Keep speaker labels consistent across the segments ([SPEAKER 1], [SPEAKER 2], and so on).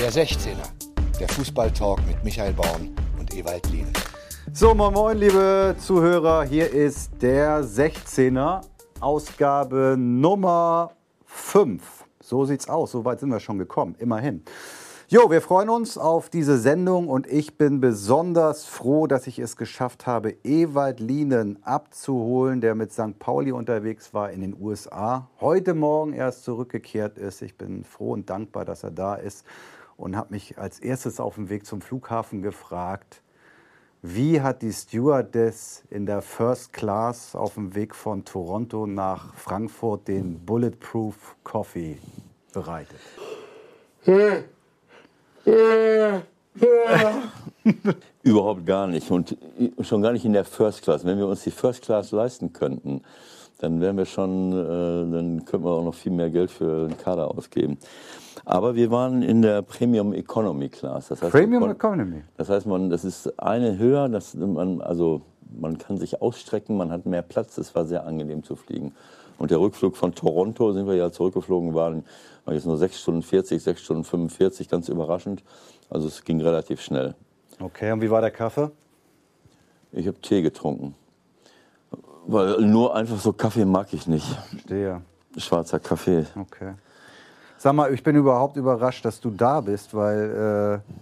[SPEAKER 1] Der 16er, der Fußballtalk mit Michael Baum und Ewald Lien.
[SPEAKER 2] So, moin moin, liebe Zuhörer, hier ist der 16er, Ausgabe Nummer 5. So sieht's aus, so weit sind wir schon gekommen, immerhin. Jo, wir freuen uns auf diese Sendung und ich bin besonders froh, dass ich es geschafft habe, Ewald Lienen abzuholen, der mit St. Pauli unterwegs war in den USA, heute Morgen erst zurückgekehrt ist. Ich bin froh und dankbar, dass er da ist und habe mich als erstes auf dem Weg zum Flughafen gefragt, wie hat die Stewardess in der First Class auf dem Weg von Toronto nach Frankfurt den Bulletproof Coffee bereitet?
[SPEAKER 3] Überhaupt gar nicht. Und schon gar nicht in der First Class. Wenn wir uns die First Class leisten könnten, dann wären wir schon, äh, dann könnten wir auch noch viel mehr Geld für den Kader ausgeben. Aber wir waren in der Premium Economy Class.
[SPEAKER 2] Das heißt, Premium man, Economy.
[SPEAKER 3] Das heißt, man, das ist eine höher, dass man, also man kann sich ausstrecken, man hat mehr Platz. Es war sehr angenehm zu fliegen. Und der Rückflug von Toronto, sind wir ja zurückgeflogen, waren war jetzt nur 6 Stunden 40, 6 Stunden 45, ganz überraschend. Also es ging relativ schnell.
[SPEAKER 2] Okay, und wie war der Kaffee?
[SPEAKER 3] Ich habe Tee getrunken. Weil nur einfach so Kaffee mag ich nicht.
[SPEAKER 2] Stehe.
[SPEAKER 3] Schwarzer Kaffee.
[SPEAKER 2] Okay. Sag mal, ich bin überhaupt überrascht, dass du da bist, weil äh,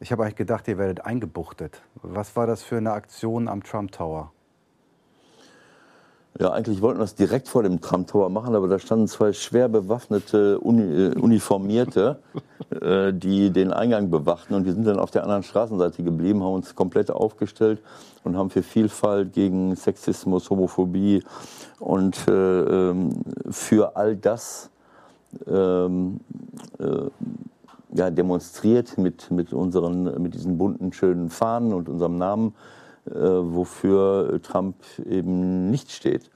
[SPEAKER 2] ich habe eigentlich gedacht, ihr werdet eingebuchtet. Was war das für eine Aktion am Trump Tower?
[SPEAKER 3] Ja, eigentlich wollten wir es direkt vor dem Trump Tower machen, aber da standen zwei schwer bewaffnete Uni äh, Uniformierte, äh, die den Eingang bewachten. Und wir sind dann auf der anderen Straßenseite geblieben, haben uns komplett aufgestellt und haben für Vielfalt, gegen Sexismus, Homophobie und äh, ähm, für all das ähm, äh, ja, demonstriert mit, mit, unseren, mit diesen bunten, schönen Fahnen und unserem Namen. Äh, wofür Trump eben nicht steht.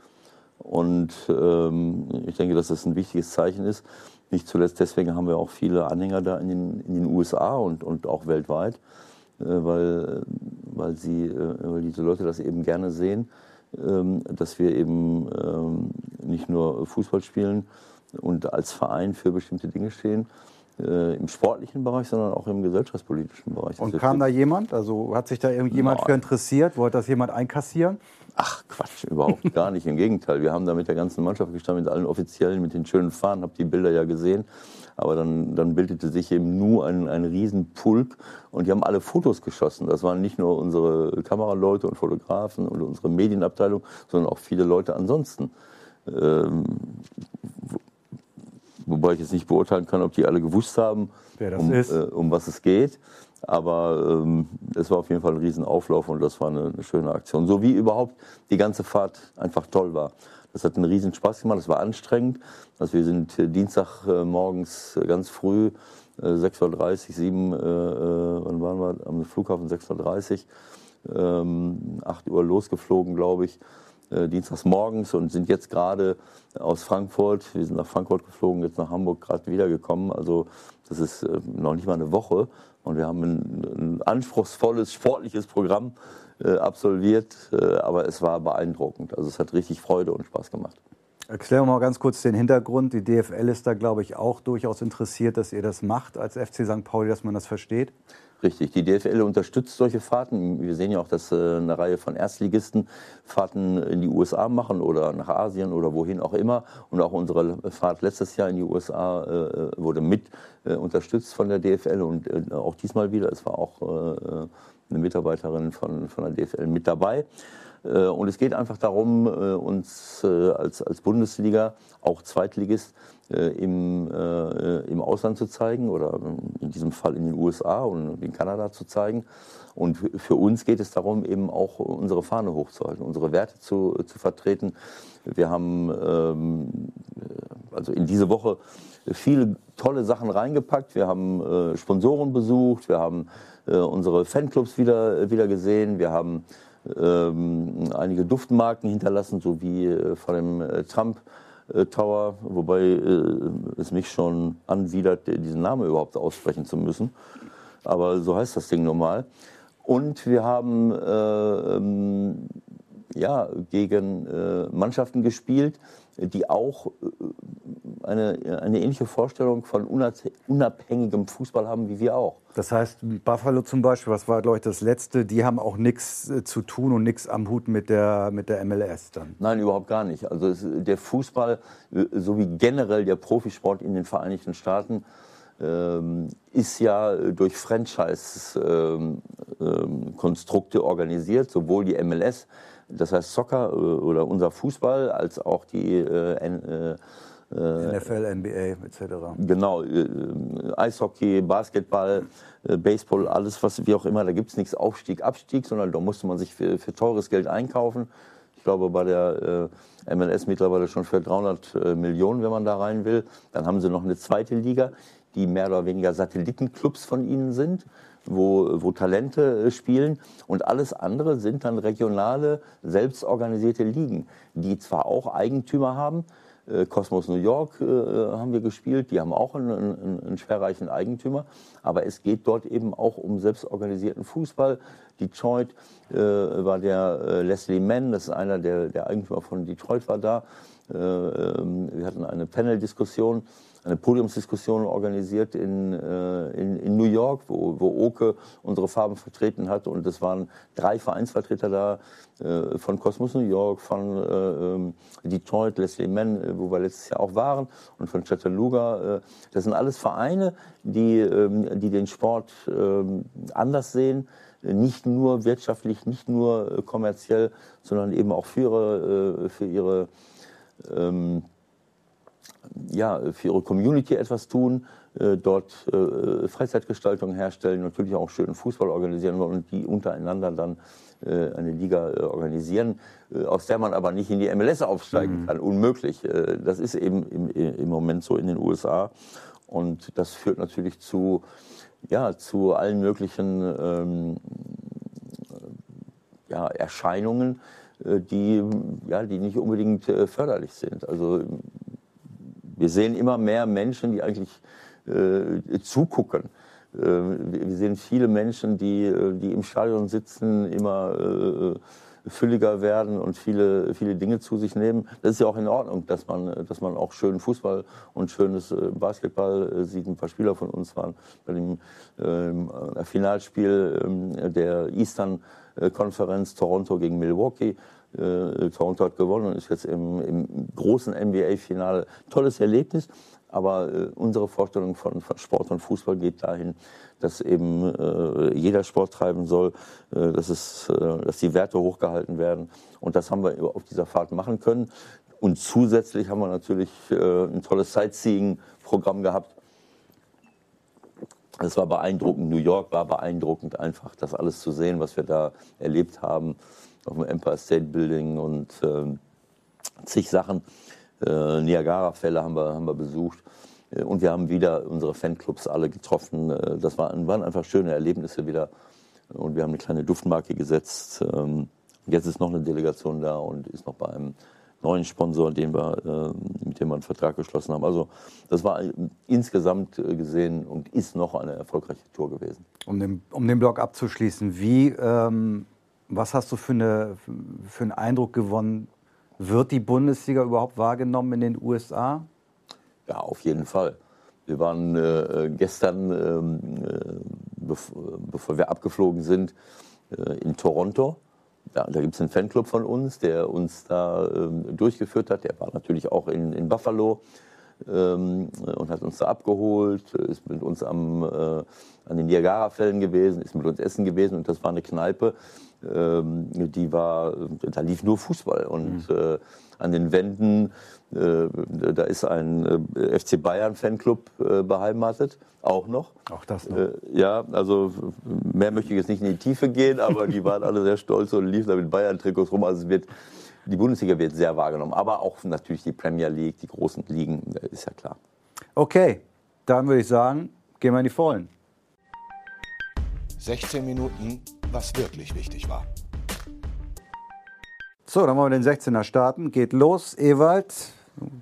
[SPEAKER 3] Und ähm, ich denke, dass das ein wichtiges Zeichen ist. Nicht zuletzt deswegen haben wir auch viele Anhänger da in den, in den USA und, und auch weltweit, äh, weil, weil, sie, äh, weil diese Leute das eben gerne sehen, ähm, dass wir eben ähm, nicht nur Fußball spielen und als Verein für bestimmte Dinge stehen, äh, im sportlichen Bereich, sondern auch im gesellschaftspolitischen Bereich.
[SPEAKER 2] Und kam da jemand? Also hat sich da irgendjemand für interessiert? Wollte das jemand einkassieren?
[SPEAKER 3] Ach Quatsch, überhaupt gar nicht. Im Gegenteil, wir haben da mit der ganzen Mannschaft gestanden, mit allen Offiziellen, mit den schönen Fahnen, habt die Bilder ja gesehen. Aber dann, dann bildete sich eben nur ein, ein Riesenpulk und die haben alle Fotos geschossen. Das waren nicht nur unsere Kameraleute und Fotografen und unsere Medienabteilung, sondern auch viele Leute ansonsten. Ähm, wobei ich jetzt nicht beurteilen kann, ob die alle gewusst haben, um, äh, um, was es geht. Aber ähm, es war auf jeden Fall ein Riesenauflauf und das war eine, eine, schöne Aktion. So wie überhaupt die ganze Fahrt einfach toll war. Das hat einen riesen Spaß gemacht, es war anstrengend. Also wir sind äh, Dienstag äh, morgens äh, ganz früh, 6.30 Uhr, 7, äh, wann waren wir? Am Flughafen 6.30 Uhr, ähm, 8 Uhr losgeflogen, glaube ich äh, dienstags morgens und sind jetzt gerade aus Frankfurt, wir sind nach Frankfurt geflogen, jetzt nach Hamburg gerade wiedergekommen. Also das ist äh, noch nicht mal eine Woche und wir haben ein, ein anspruchsvolles sportliches Programm äh, absolviert, äh, aber es war beeindruckend. Also es hat richtig Freude und Spaß gemacht.
[SPEAKER 2] Erklären wir mal ganz kurz den Hintergrund. Die DFL ist da, glaube ich, auch durchaus interessiert, dass ihr das macht als FC St. Pauli, dass man das versteht.
[SPEAKER 3] Richtig, die DFL unterstützt solche Fahrten. Wir sehen ja auch, dass äh, eine Reihe von Erstligisten Fahrten in die USA machen oder nach Asien oder wohin auch immer. Und auch unsere Fahrt letztes Jahr in die USA äh, wurde mit äh, unterstützt von der DFL und äh, auch diesmal wieder. Es war auch äh, eine Mitarbeiterin von, von der DFL mit dabei. Äh, und es geht einfach darum, uns als, als Bundesliga, auch Zweitligist, äh, im, äh, im Ausland zu zeigen oder in diesem Fall in den USA und in Kanada zu zeigen. Und für uns geht es darum, eben auch unsere Fahne hochzuhalten, unsere Werte zu, zu vertreten. Wir haben ähm, also in diese Woche viele tolle Sachen reingepackt. Wir haben äh, Sponsoren besucht, wir haben äh, unsere Fanclubs wieder, wieder gesehen, wir haben ähm, einige Duftmarken hinterlassen, so wie äh, von dem äh, Trump äh, Tower, wobei äh, es mich schon anwidert, diesen Namen überhaupt aussprechen zu müssen. Aber so heißt das Ding normal. Und wir haben äh, ähm, ja, gegen Mannschaften gespielt, die auch eine, eine ähnliche Vorstellung von unabhängigem Fußball haben wie wir auch.
[SPEAKER 2] Das heißt, Buffalo zum Beispiel, was war, glaube ich, das letzte, die haben auch nichts äh, zu tun und nichts am Hut mit der, mit der MLS dann?
[SPEAKER 3] Nein, überhaupt gar nicht. Also es, der Fußball äh, sowie generell der Profisport in den Vereinigten Staaten ähm, ist ja durch Franchise-Konstrukte ähm, ähm, organisiert, sowohl die MLS, das heißt Soccer äh, oder unser Fußball, als auch die äh,
[SPEAKER 2] äh, NFL, NBA etc.
[SPEAKER 3] Genau, äh, Eishockey, Basketball, äh, Baseball, alles was wie auch immer. Da gibt es nichts Aufstieg, Abstieg, sondern da musste man sich für, für teures Geld einkaufen. Ich glaube, bei der äh, MLS mittlerweile schon für 300 Millionen, wenn man da rein will. Dann haben sie noch eine zweite Liga, die mehr oder weniger Satellitenclubs von ihnen sind. Wo, wo, Talente spielen. Und alles andere sind dann regionale, selbstorganisierte Ligen, die zwar auch Eigentümer haben, äh, Cosmos New York äh, haben wir gespielt, die haben auch einen, einen, einen, schwerreichen Eigentümer, aber es geht dort eben auch um selbstorganisierten Fußball. Detroit äh, war der äh, Leslie Mann, das ist einer der, der Eigentümer von Detroit, war da. Äh, ähm, wir hatten eine Panel-Diskussion eine Podiumsdiskussion organisiert in, äh, in, in, New York, wo, wo Oke unsere Farben vertreten hat. Und es waren drei Vereinsvertreter da äh, von Cosmos New York, von äh, ähm, Detroit, Leslie Mann, äh, wo wir letztes Jahr auch waren, und von Chattanooga. Äh, das sind alles Vereine, die, ähm, die den Sport ähm, anders sehen nicht nur wirtschaftlich, nicht nur äh, kommerziell, sondern eben auch für ihre, für ihre ja, für ihre Community etwas tun, äh, dort äh, Freizeitgestaltung herstellen, natürlich auch schönen Fußball organisieren und die untereinander dann äh, eine Liga äh, organisieren, äh, aus der man aber nicht in die MLS aufsteigen mhm. kann. Unmöglich. Äh, das ist eben im, im, Moment so in den USA. Und das führt natürlich zu, ja, zu allen möglichen ähm, ja, Erscheinungen, die, ja, die nicht unbedingt förderlich sind. Also wir sehen immer mehr Menschen, die eigentlich äh, zugucken. Äh, wir sehen viele Menschen, die, äh, die im Stadion sitzen, immer äh, fülliger werden und viele, viele Dinge zu sich nehmen. Das ist ja auch in Ordnung, dass man, dass man auch schönen Fußball und schönes äh, Basketball äh, sieht. Ein paar Spieler von uns waren bei dem ähm, Finalspiel ähm, der Eastern Konferenz Toronto gegen Milwaukee. Äh, Toronto hat gewonnen und ist jetzt im, im großen NBA-Finale. Tolles Erlebnis, aber äh, unsere Vorstellung von, von, Sport und Fußball geht dahin, dass eben äh, jeder Sport treiben soll, äh, dass, es, äh, dass die Werte hochgehalten werden. Und das haben wir auf dieser Fahrt machen können. Und zusätzlich haben wir natürlich äh, ein tolles Sightseeing-Programm gehabt. Es war beeindruckend. New York war beeindruckend, einfach das alles zu sehen, was wir da erlebt haben auf dem Empire State Building und äh, zig Sachen. Äh, Niagara-Fälle haben wir, haben wir besucht. Äh, und wir haben wieder unsere Fanclubs alle getroffen. Äh, das waren, einfach schöne Erlebnisse wieder. Und wir haben eine kleine Duftmarke gesetzt. Ähm, jetzt ist noch eine Delegation da und ist noch bei einem neuen Sponsor, den wir, äh, mit dem wir einen Vertrag geschlossen haben. Also das war insgesamt gesehen und ist noch eine erfolgreiche Tour gewesen.
[SPEAKER 2] Um den, um den Blog abzuschließen, wie ähm, was hast du für, eine, für einen Eindruck gewonnen? Wird die Bundesliga überhaupt wahrgenommen in den USA?
[SPEAKER 3] Ja, auf jeden Fall. Wir waren äh, gestern, ähm, äh, bev bevor wir abgeflogen sind, äh, in Toronto. Ja, da gibt es einen Fanclub von uns, der uns da ähm, durchgeführt hat. Der war natürlich auch in, in Buffalo ähm, und hat uns da abgeholt, ist mit uns am, äh, an den Niagara-Fällen gewesen, ist mit uns essen gewesen und das war eine Kneipe, ähm, die war, da lief nur Fußball und mhm. äh, an den Wänden, äh, da ist ein äh, FC Bayern Fanclub äh, beheimatet, auch noch.
[SPEAKER 2] Auch das noch.
[SPEAKER 3] Äh, ja, also mehr möchte ich jetzt nicht in die Tiefe gehen, aber die waren alle sehr stolz und liefen da mit Bayern-Trikots rum. Also es wird, die Bundesliga wird sehr wahrgenommen, aber auch natürlich die Premier League, die großen Ligen, äh, ist ja klar.
[SPEAKER 2] Okay, dann würde ich sagen, gehen wir in die Vollen.
[SPEAKER 1] 16 Minuten was wirklich wichtig war.
[SPEAKER 2] So, dann wollen wir den 16er starten. Geht los. Ewald,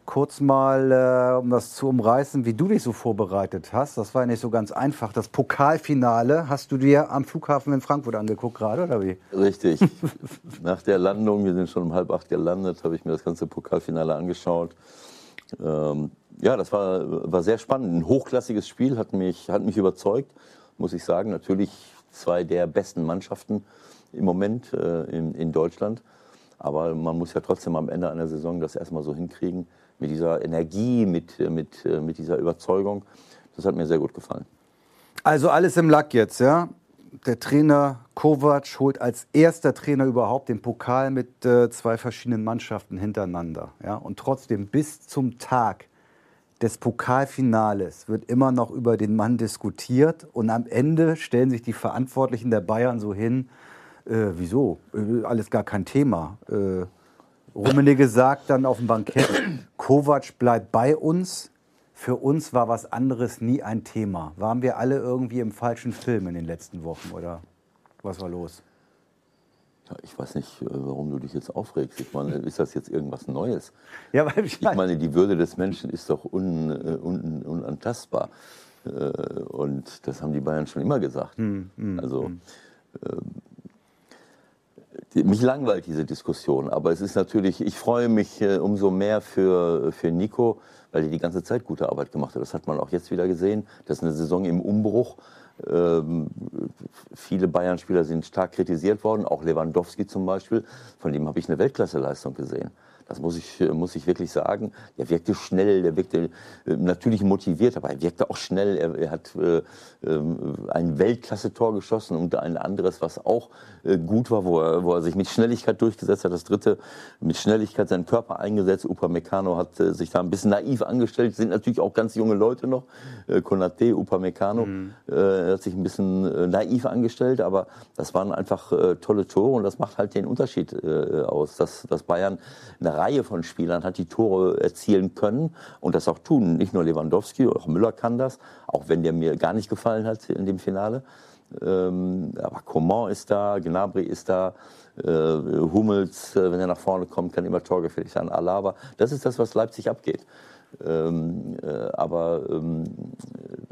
[SPEAKER 2] kurz mal, äh, um das zu umreißen, wie du dich so vorbereitet hast. Das war ja nicht so ganz einfach. Das Pokalfinale hast du dir am Flughafen in Frankfurt angeguckt gerade, oder wie?
[SPEAKER 3] Richtig. Nach der Landung, wir sind schon um halb acht gelandet, habe ich mir das ganze Pokalfinale angeschaut. Ähm, ja, das war, war sehr spannend. Ein hochklassiges Spiel, hat mich, hat mich überzeugt, muss ich sagen. Natürlich zwei der besten Mannschaften im Moment äh, in, in Deutschland. Aber man muss ja trotzdem am Ende einer Saison das erstmal so hinkriegen, mit dieser Energie, mit, mit, mit dieser Überzeugung. Das hat mir sehr gut gefallen.
[SPEAKER 2] Also alles im Lack jetzt, ja? Der Trainer Kovac holt als erster Trainer überhaupt den Pokal mit äh, zwei verschiedenen Mannschaften hintereinander. Ja? Und trotzdem bis zum Tag des Pokalfinales wird immer noch über den Mann diskutiert. Und am Ende stellen sich die Verantwortlichen der Bayern so hin, äh, wieso? Äh, alles gar kein Thema. Äh, Rummenigge sagt dann auf dem Bankett, Kovac bleibt bei uns. Für uns war was anderes nie ein Thema. Waren wir alle irgendwie im falschen Film in den letzten Wochen oder was war los?
[SPEAKER 3] Ja, ich weiß nicht, äh, warum du dich jetzt aufregst. Ich meine, ist das jetzt irgendwas Neues?
[SPEAKER 2] Ja, weil ich,
[SPEAKER 3] ich meine, die Würde des Menschen ist doch un, äh, un, unantastbar. Und das haben die Bayern schon immer gesagt. Hm, hm, also hm. Ähm, mich langweilt diese Diskussion, aber es ist natürlich, ich freue mich äh, umso mehr für, für Nico, weil er die ganze Zeit gute Arbeit gemacht hat. Das hat man auch jetzt wieder gesehen. Das ist eine Saison im Umbruch. Ähm, viele Bayern-Spieler sind stark kritisiert worden, auch Lewandowski zum Beispiel. Von dem habe ich eine Weltklasseleistung gesehen. Das muss ich, muss ich wirklich sagen. Der wirkte schnell, der wirkte äh, natürlich motiviert, aber er wirkte auch schnell. Er, er hat äh, äh, ein Weltklasse-Tor geschossen und ein anderes, was auch äh, gut war, wo er, wo er sich mit Schnelligkeit durchgesetzt hat. Das dritte mit Schnelligkeit seinen Körper eingesetzt. Upamecano hat äh, sich da ein bisschen naiv angestellt. Sind natürlich auch ganz junge Leute noch. Äh, Konate, Upamecano mhm. hat sich ein bisschen naiv angestellt, aber das waren einfach tolle Tore und das macht halt den Unterschied aus, dass, dass Bayern eine Reihe von Spielern hat, die Tore erzielen können und das auch tun. Nicht nur Lewandowski, auch Müller kann das, auch wenn der mir gar nicht gefallen hat in dem Finale. Ähm, aber Coman ist da, Gnabry ist da, äh, Hummels, äh, wenn er nach vorne kommt, kann immer torgefährlich sein. Alaba, das ist das, was Leipzig abgeht. Ähm, äh, aber ähm,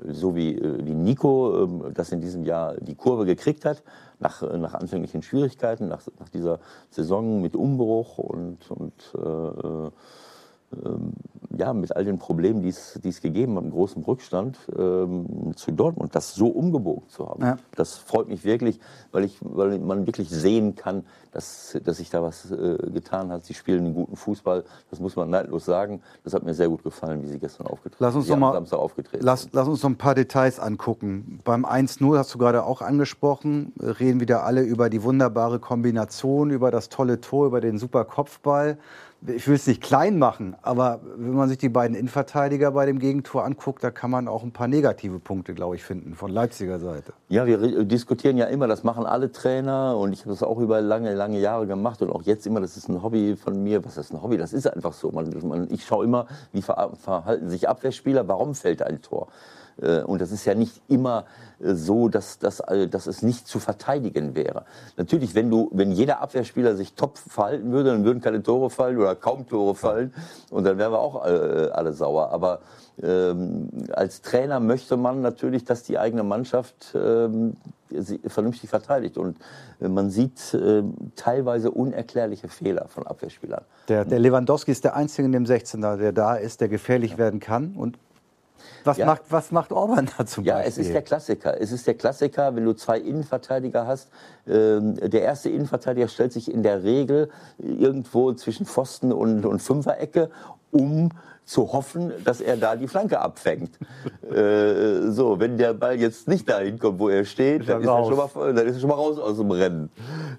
[SPEAKER 3] so wie, äh, wie Nico ähm, das in diesem Jahr die Kurve gekriegt hat, nach, äh, nach anfänglichen Schwierigkeiten, nach, nach dieser Saison mit Umbruch und, und äh, ähm, ja, mit all den Problemen, die es, gegeben hat, im großen Rückstand ähm, zu Dortmund, das so umgebogen zu haben. Ja. Das freut mich wirklich, weil, ich, weil man wirklich sehen kann, dass, dass sich da was äh, getan hat. Sie spielen einen guten Fußball, das muss man neidlos sagen. Das hat mir sehr gut gefallen, wie sie gestern aufgetreten
[SPEAKER 2] lass uns
[SPEAKER 3] noch
[SPEAKER 2] mal, Samstag aufgetreten lass, lass uns noch ein paar Details angucken. Beim 1-0 hast du gerade auch angesprochen, reden wieder alle über die wunderbare Kombination, über das tolle Tor, über den super Kopfball ich will es nicht klein machen, aber wenn man sich die beiden Innenverteidiger bei dem Gegentor anguckt, da kann man auch ein paar negative Punkte, glaube ich, finden von Leipziger Seite.
[SPEAKER 3] Ja, wir diskutieren ja immer, das machen alle Trainer und ich habe das auch über lange, lange Jahre gemacht und auch jetzt immer, das ist ein Hobby von mir. Was ist ein Hobby? Das ist einfach so. Man, man, ich schaue immer, wie verhalten sich Abwehrspieler, warum fällt ein Tor? Äh, und das ist ja nicht immer äh, so, dass, dass, äh, dass es nicht zu verteidigen wäre. Natürlich, wenn, du, wenn jeder Abwehrspieler sich top verhalten würde, dann würden keine Tore fallen oder kaum Tore fallen und dann wären wir auch alle, alle sauer. Aber ähm, als Trainer möchte man natürlich, dass die eigene Mannschaft ähm, vernünftig verteidigt. Und man sieht äh, teilweise unerklärliche Fehler von Abwehrspielern.
[SPEAKER 2] Der, der Lewandowski ist der Einzige in dem 16er, der da ist, der gefährlich ja. werden kann. Und was, ja. macht, was macht Orban da zum
[SPEAKER 3] ja, Beispiel? Ja, es ist der Klassiker. Es ist der Klassiker, wenn du zwei Innenverteidiger hast. Ähm, der erste Innenverteidiger stellt sich in der Regel irgendwo zwischen Pfosten und, und Fünferecke, um zu hoffen, dass er da die Flanke abfängt. äh, so, wenn der Ball jetzt nicht dahin kommt, wo er steht, dann ist, er schon mal, dann ist er schon mal raus aus dem Rennen.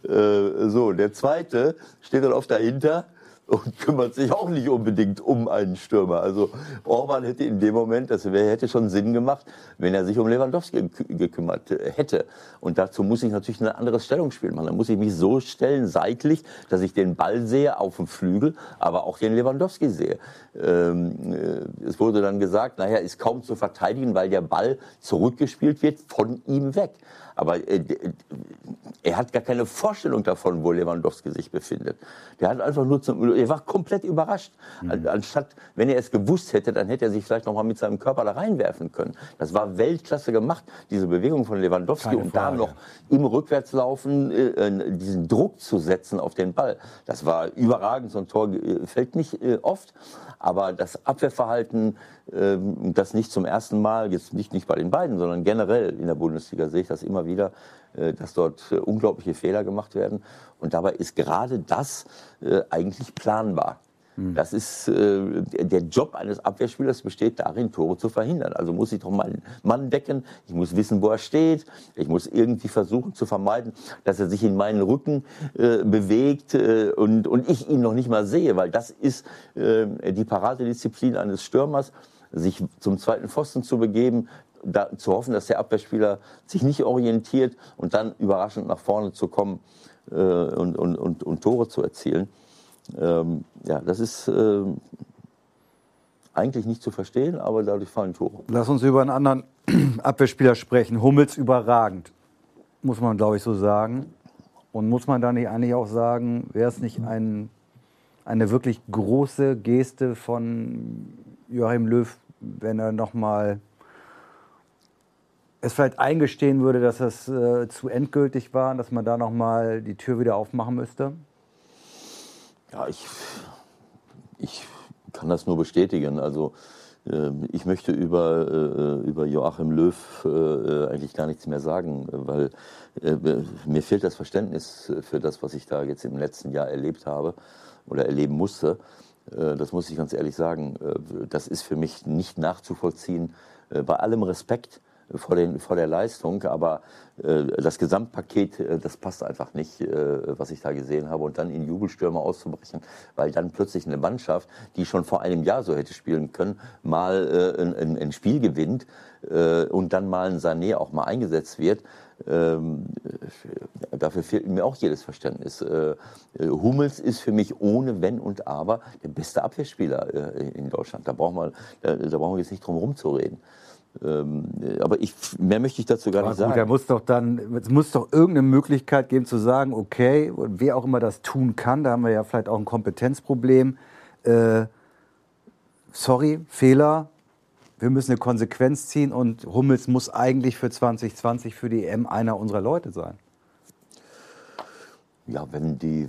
[SPEAKER 3] Äh, so, der zweite steht dann oft dahinter und kümmert sich auch nicht unbedingt um einen Stürmer. Also Orban hätte in dem Moment, das hätte schon Sinn gemacht, wenn er sich um Lewandowski gekümmert hätte. Und dazu muss ich natürlich ein anderes Stellungsspiel machen. Da muss ich mich so stellen, seitlich, dass ich den Ball sehe auf dem Flügel, aber auch den Lewandowski sehe. Ähm, äh, es wurde dann gesagt, naja, ist kaum zu verteidigen, weil der Ball zurückgespielt wird von ihm weg. Aber äh, er hat gar keine Vorstellung davon, wo Lewandowski sich befindet. Der hat einfach nur zum, er war komplett überrascht. Mhm. Anstatt, wenn er es gewusst hätte, dann hätte er sich vielleicht noch mal mit seinem Körper da reinwerfen können. Das war Weltklasse gemacht, diese Bewegung von Lewandowski Keine und da noch im Rückwärtslaufen äh, äh, diesen Druck zu setzen auf den Ball. Das war überragend. So ein Tor äh, fällt nicht äh, oft, aber das Abwehrverhalten, äh, das nicht zum ersten Mal, jetzt nicht, nicht bei den beiden, sondern generell in der Bundesliga sehe ich das immer wieder, äh, dass dort äh, unglaubliche Fehler gemacht werden. Und dabei ist gerade das äh, eigentlich planbar. Hm. Das ist äh, der Job eines Abwehrspielers besteht darin, Tore zu verhindern. Also muss ich doch meinen Mann decken, ich muss wissen, wo er steht, ich muss irgendwie versuchen zu vermeiden, dass er sich in meinen Rücken äh, bewegt äh, und, und ich ihn noch nicht mal sehe, weil das ist äh, die Paradedisziplin eines Stürmers, sich zum zweiten Pfosten zu begeben, da, zu hoffen, dass der Abwehrspieler sich nicht orientiert und dann überraschend nach vorne zu kommen äh, und, und, und, und, Tore zu erzielen. Ähm, ja, das ist äh, eigentlich nicht zu verstehen, aber dadurch fallen Tore.
[SPEAKER 2] Lass uns über einen anderen Abwehrspieler sprechen. Hummels überragend, muss man glaube ich so sagen. Und muss man da nicht eigentlich auch sagen, wäre es nicht ein, eine wirklich große Geste von Joachim Löw, wenn er nochmal es vielleicht eingestehen würde, dass das äh, zu endgültig war, dass man da noch mal die Tür wieder aufmachen müsste?
[SPEAKER 3] Ja, ich, ich kann das nur bestätigen. Also äh, ich möchte über, äh, über Joachim Löw äh, eigentlich gar nichts mehr sagen, weil äh, mir fehlt das Verständnis für das, was ich da jetzt im letzten Jahr erlebt habe oder erleben musste. Äh, das muss ich ganz ehrlich sagen. Das ist für mich nicht nachzuvollziehen. Bei allem Respekt vor, den, vor der Leistung, aber äh, das Gesamtpaket, äh, das passt einfach nicht, äh, was ich da gesehen habe. Und dann in Jubelstürme auszubrechen, weil dann plötzlich eine Mannschaft, die schon vor einem Jahr so hätte spielen können, mal äh, ein, ein, Spiel gewinnt äh, und dann mal ein Sané auch mal eingesetzt wird. Ähm, dafür fehlt mir auch jedes Verständnis. Äh, Hummels ist für mich ohne Wenn und Aber der beste Abwehrspieler in Deutschland. Da brauchen wir, da, da brauchen wir jetzt nicht drum herum zu reden. Ähm, aber ich, mehr möchte ich dazu gar aber nicht gut, sagen.
[SPEAKER 2] Da muss doch dann, es muss doch irgendeine Möglichkeit geben zu sagen, okay, wer auch immer das tun kann, da haben wir ja vielleicht auch ein Kompetenzproblem. Äh, sorry, Fehler, wir müssen eine Konsequenz ziehen und Hummels muss eigentlich für 2020 für die EM einer unserer Leute sein.
[SPEAKER 3] Ja, wenn die,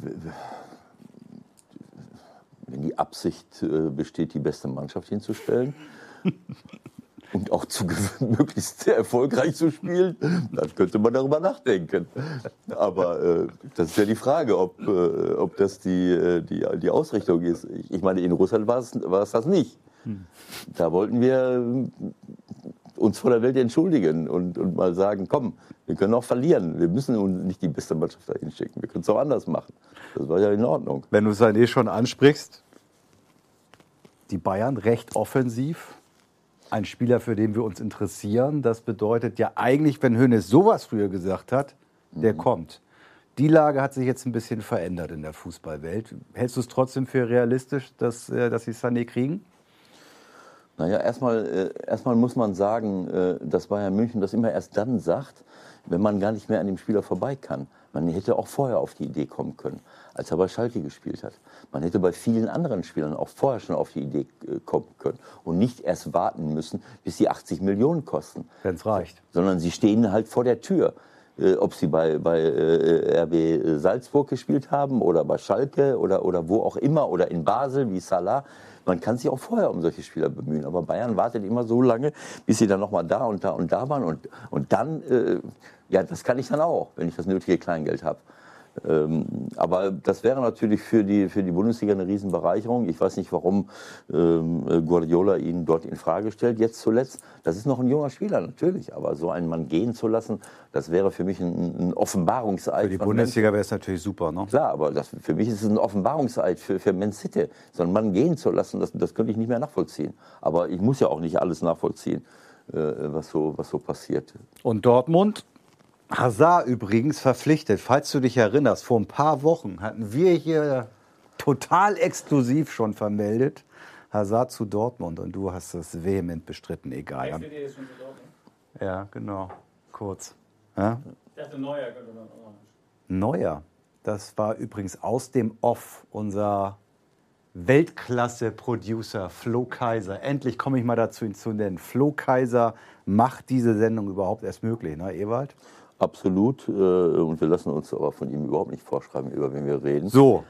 [SPEAKER 3] wenn die Absicht äh, besteht, die beste Mannschaft hinzustellen. und auch zu möglichst erfolgreich zu spielen, dann könnte man darüber nachdenken. Aber äh, das ist ja die Frage, ob, äh, ob das die, äh, die, die Ausrichtung ist. Ich, ich meine, in Russland war es, war es das nicht. Hm. Da wollten wir uns vor der Welt entschuldigen und, und mal sagen, komm, wir können auch verlieren. Wir müssen uns nicht die beste Mannschaft dahin schicken. Wir können es auch anders machen. Das war ja in Ordnung.
[SPEAKER 2] Wenn du es dann eh schon ansprichst, die Bayern recht offensiv, ein Spieler, für den wir uns interessieren. Das bedeutet ja eigentlich, wenn Hönes sowas früher gesagt hat, der mhm. kommt. Die Lage hat sich jetzt ein bisschen verändert in der Fußballwelt. Hältst du es trotzdem für realistisch, dass, äh, dass sie Sané kriegen?
[SPEAKER 3] Naja, erstmal, äh, erstmal muss man sagen, äh, dass Bayern München das immer erst dann sagt, wenn man gar nicht mehr an dem Spieler vorbei kann. Man hätte auch vorher auf die Idee kommen können, als er bei Schalke gespielt hat. Man hätte bei vielen anderen Spielern auch vorher schon auf die Idee äh, kommen können und nicht erst warten müssen, bis die 80 Millionen kosten.
[SPEAKER 2] Wenn es reicht.
[SPEAKER 3] Sondern sie stehen halt vor der Tür. Äh, ob sie bei, bei äh, RB Salzburg gespielt haben oder bei Schalke oder, oder wo auch immer oder in Basel wie Salah. Man kann sich auch vorher um solche Spieler bemühen. Aber Bayern wartet immer so lange, bis sie dann nochmal da und da und da waren. Und, und dann, äh, ja, das kann ich dann auch, wenn ich das nötige Kleingeld habe. Ähm, aber das wäre natürlich für die, für die Bundesliga eine Riesenbereicherung. Ich weiß nicht, warum ähm, Guardiola ihn dort in Frage stellt, jetzt zuletzt. Das ist noch ein junger Spieler, natürlich. Aber so einen Mann gehen zu lassen, das wäre für mich ein, ein Offenbarungseid.
[SPEAKER 2] Für die Bundesliga wäre es natürlich super, ne?
[SPEAKER 3] Klar, aber das, für mich ist es ein Offenbarungseid für, für Man City. So einen Mann gehen zu lassen, das, das könnte ich nicht mehr nachvollziehen. Aber ich muss ja auch nicht alles nachvollziehen, äh, was, so, was so passiert.
[SPEAKER 2] Und Dortmund Hazard übrigens verpflichtet, falls du dich erinnerst, vor ein paar Wochen hatten wir hier total exklusiv schon vermeldet, Hazard zu Dortmund und du hast das vehement bestritten, egal.
[SPEAKER 4] Dortmund.
[SPEAKER 2] Ja, genau, kurz. Ja?
[SPEAKER 4] Ich dachte, Neuer könnte man auch
[SPEAKER 2] Neuer, das war übrigens aus dem Off unser Weltklasse-Producer Flo Kaiser. Endlich komme ich mal dazu zu nennen. Flo Kaiser macht diese Sendung überhaupt erst möglich, ne, Ewald?
[SPEAKER 3] Absolut. Äh, und wir lassen uns aber von ihm überhaupt nicht vorschreiben, über wen wir reden.
[SPEAKER 2] So.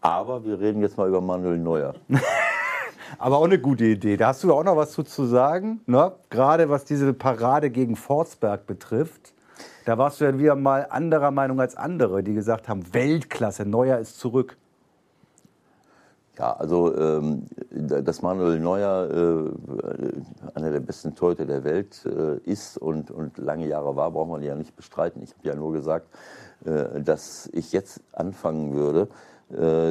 [SPEAKER 3] Aber wir reden jetzt mal über Manuel Neuer.
[SPEAKER 2] aber auch eine gute Idee. Da hast du auch noch was zu, zu sagen, ne? gerade was diese Parade gegen Forsberg betrifft. Da warst du ja wieder mal anderer Meinung als andere, die gesagt haben, Weltklasse, Neuer ist zurück.
[SPEAKER 3] Ja, also ähm, dass Manuel Neuer äh, einer der besten Torhüter der Welt äh, ist und, und lange Jahre war, braucht man ja nicht bestreiten. Ich habe ja nur gesagt, äh, dass ich jetzt anfangen würde, äh,